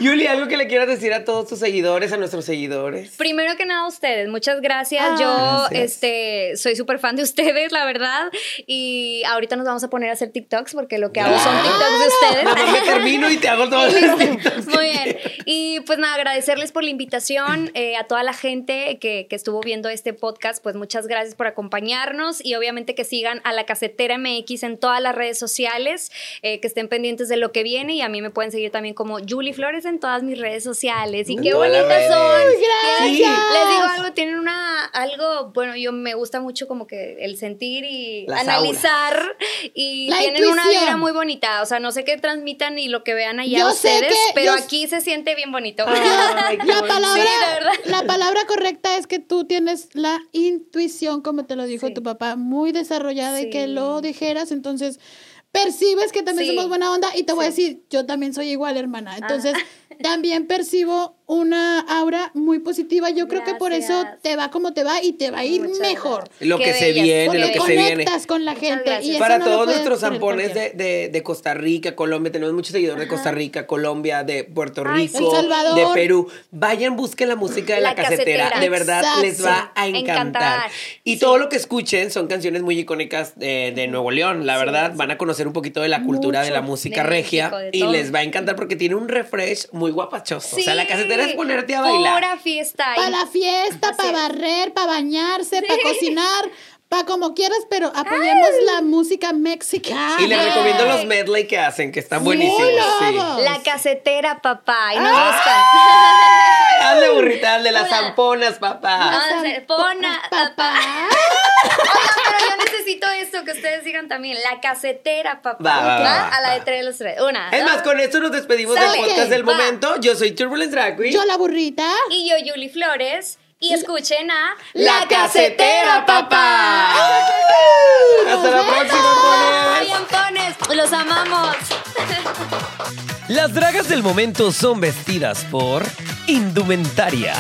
Yuli, algo que le quieras decir a todos tus seguidores, a nuestros seguidores. Primero que nada, a ustedes, muchas gracias. Ah, Yo gracias. este, soy súper fan de ustedes, la verdad. Y ahorita nos vamos a poner a hacer TikToks porque lo que hago son TikToks de ustedes. Nada más me termino y te hago todo <laughs> Muy bien. Y pues nada, agradecerles por la invitación, <clears throat> eh, a toda la gente que, que estuvo viendo este podcast, pues muchas gracias por acompañarnos y obviamente que sigan a la Casetera MX en todas las redes sociales, eh, que estén pendientes de lo que viene y a mí me pueden seguir también como Julie Flores en todas mis redes sociales. Y qué bonitas son. Sí. Les digo algo, tienen una, algo, bueno, yo me gusta mucho como que el sentir y Las analizar y La tienen una vibra muy bonita. O sea, no sé qué transmitan y lo que vean allá Yo sé ustedes, que- pero yo- aquí se siente bien bonito. Ay, La palabra, Sí, la palabra correcta es que tú tienes la intuición, como te lo dijo Sí. tu papá, muy desarrollada y que lo dijeras, entonces percibes que también Sí. somos buena onda y te voy a Sí. decir, yo también soy igual, hermana. Entonces, <laughs> también percibo una aura muy positiva. Yo creo que por eso Gracias. te va como te va y te va a ir Muchas mejor. gracias. Lo Qué que se bellas. viene, Porque lo que se viene. conectas con la gente. gracias. Y Para no todos nuestros zampones de, de- de Costa Rica, Colombia, tenemos muchos seguidores de Costa Rica, Colombia, de Puerto Ay, Rico, sí. Salvador. de Perú. Vayan, busquen la música de la, La casetera. Casetera. De verdad Exacto. les va a encantar. Encantar. Y Sí. todo lo que escuchen son canciones muy icónicas de, de Nuevo León. La Sí, verdad, sí. van a conocer un poquito de la cultura de la música De regia México, de y les va a encantar porque tiene un refresh muy guapachoso. o sea, la casetera es ponerte a bailar. Pura fiesta. Para la fiesta, para barrer, para bañarse, para cocinar, para como quieras, pero apoyemos la música mexicana. Y les Ay. recomiendo los medley que hacen, que están Sí, buenísimos. sí. La casetera, papá. Y nos Ah. buscan. <laughs> Hazle burrita, hazle las zamponas, papá. Se- Pona, Papá. Oigan, pero yo necesito esto que ustedes digan también. La casetera, papá. Va, va, va, va, A la de tres, los tres. Una. Es más, dos, con esto nos despedimos del podcast del momento. Yo soy Turbulence Drag Queen. Yo la burrita. Y yo, Yuli Flores. Y escuchen a La Casetera, papá. Hasta la próxima, pones. Vayan, pones. Los amamos. Las dragas del momento son vestidas por Indumentaria.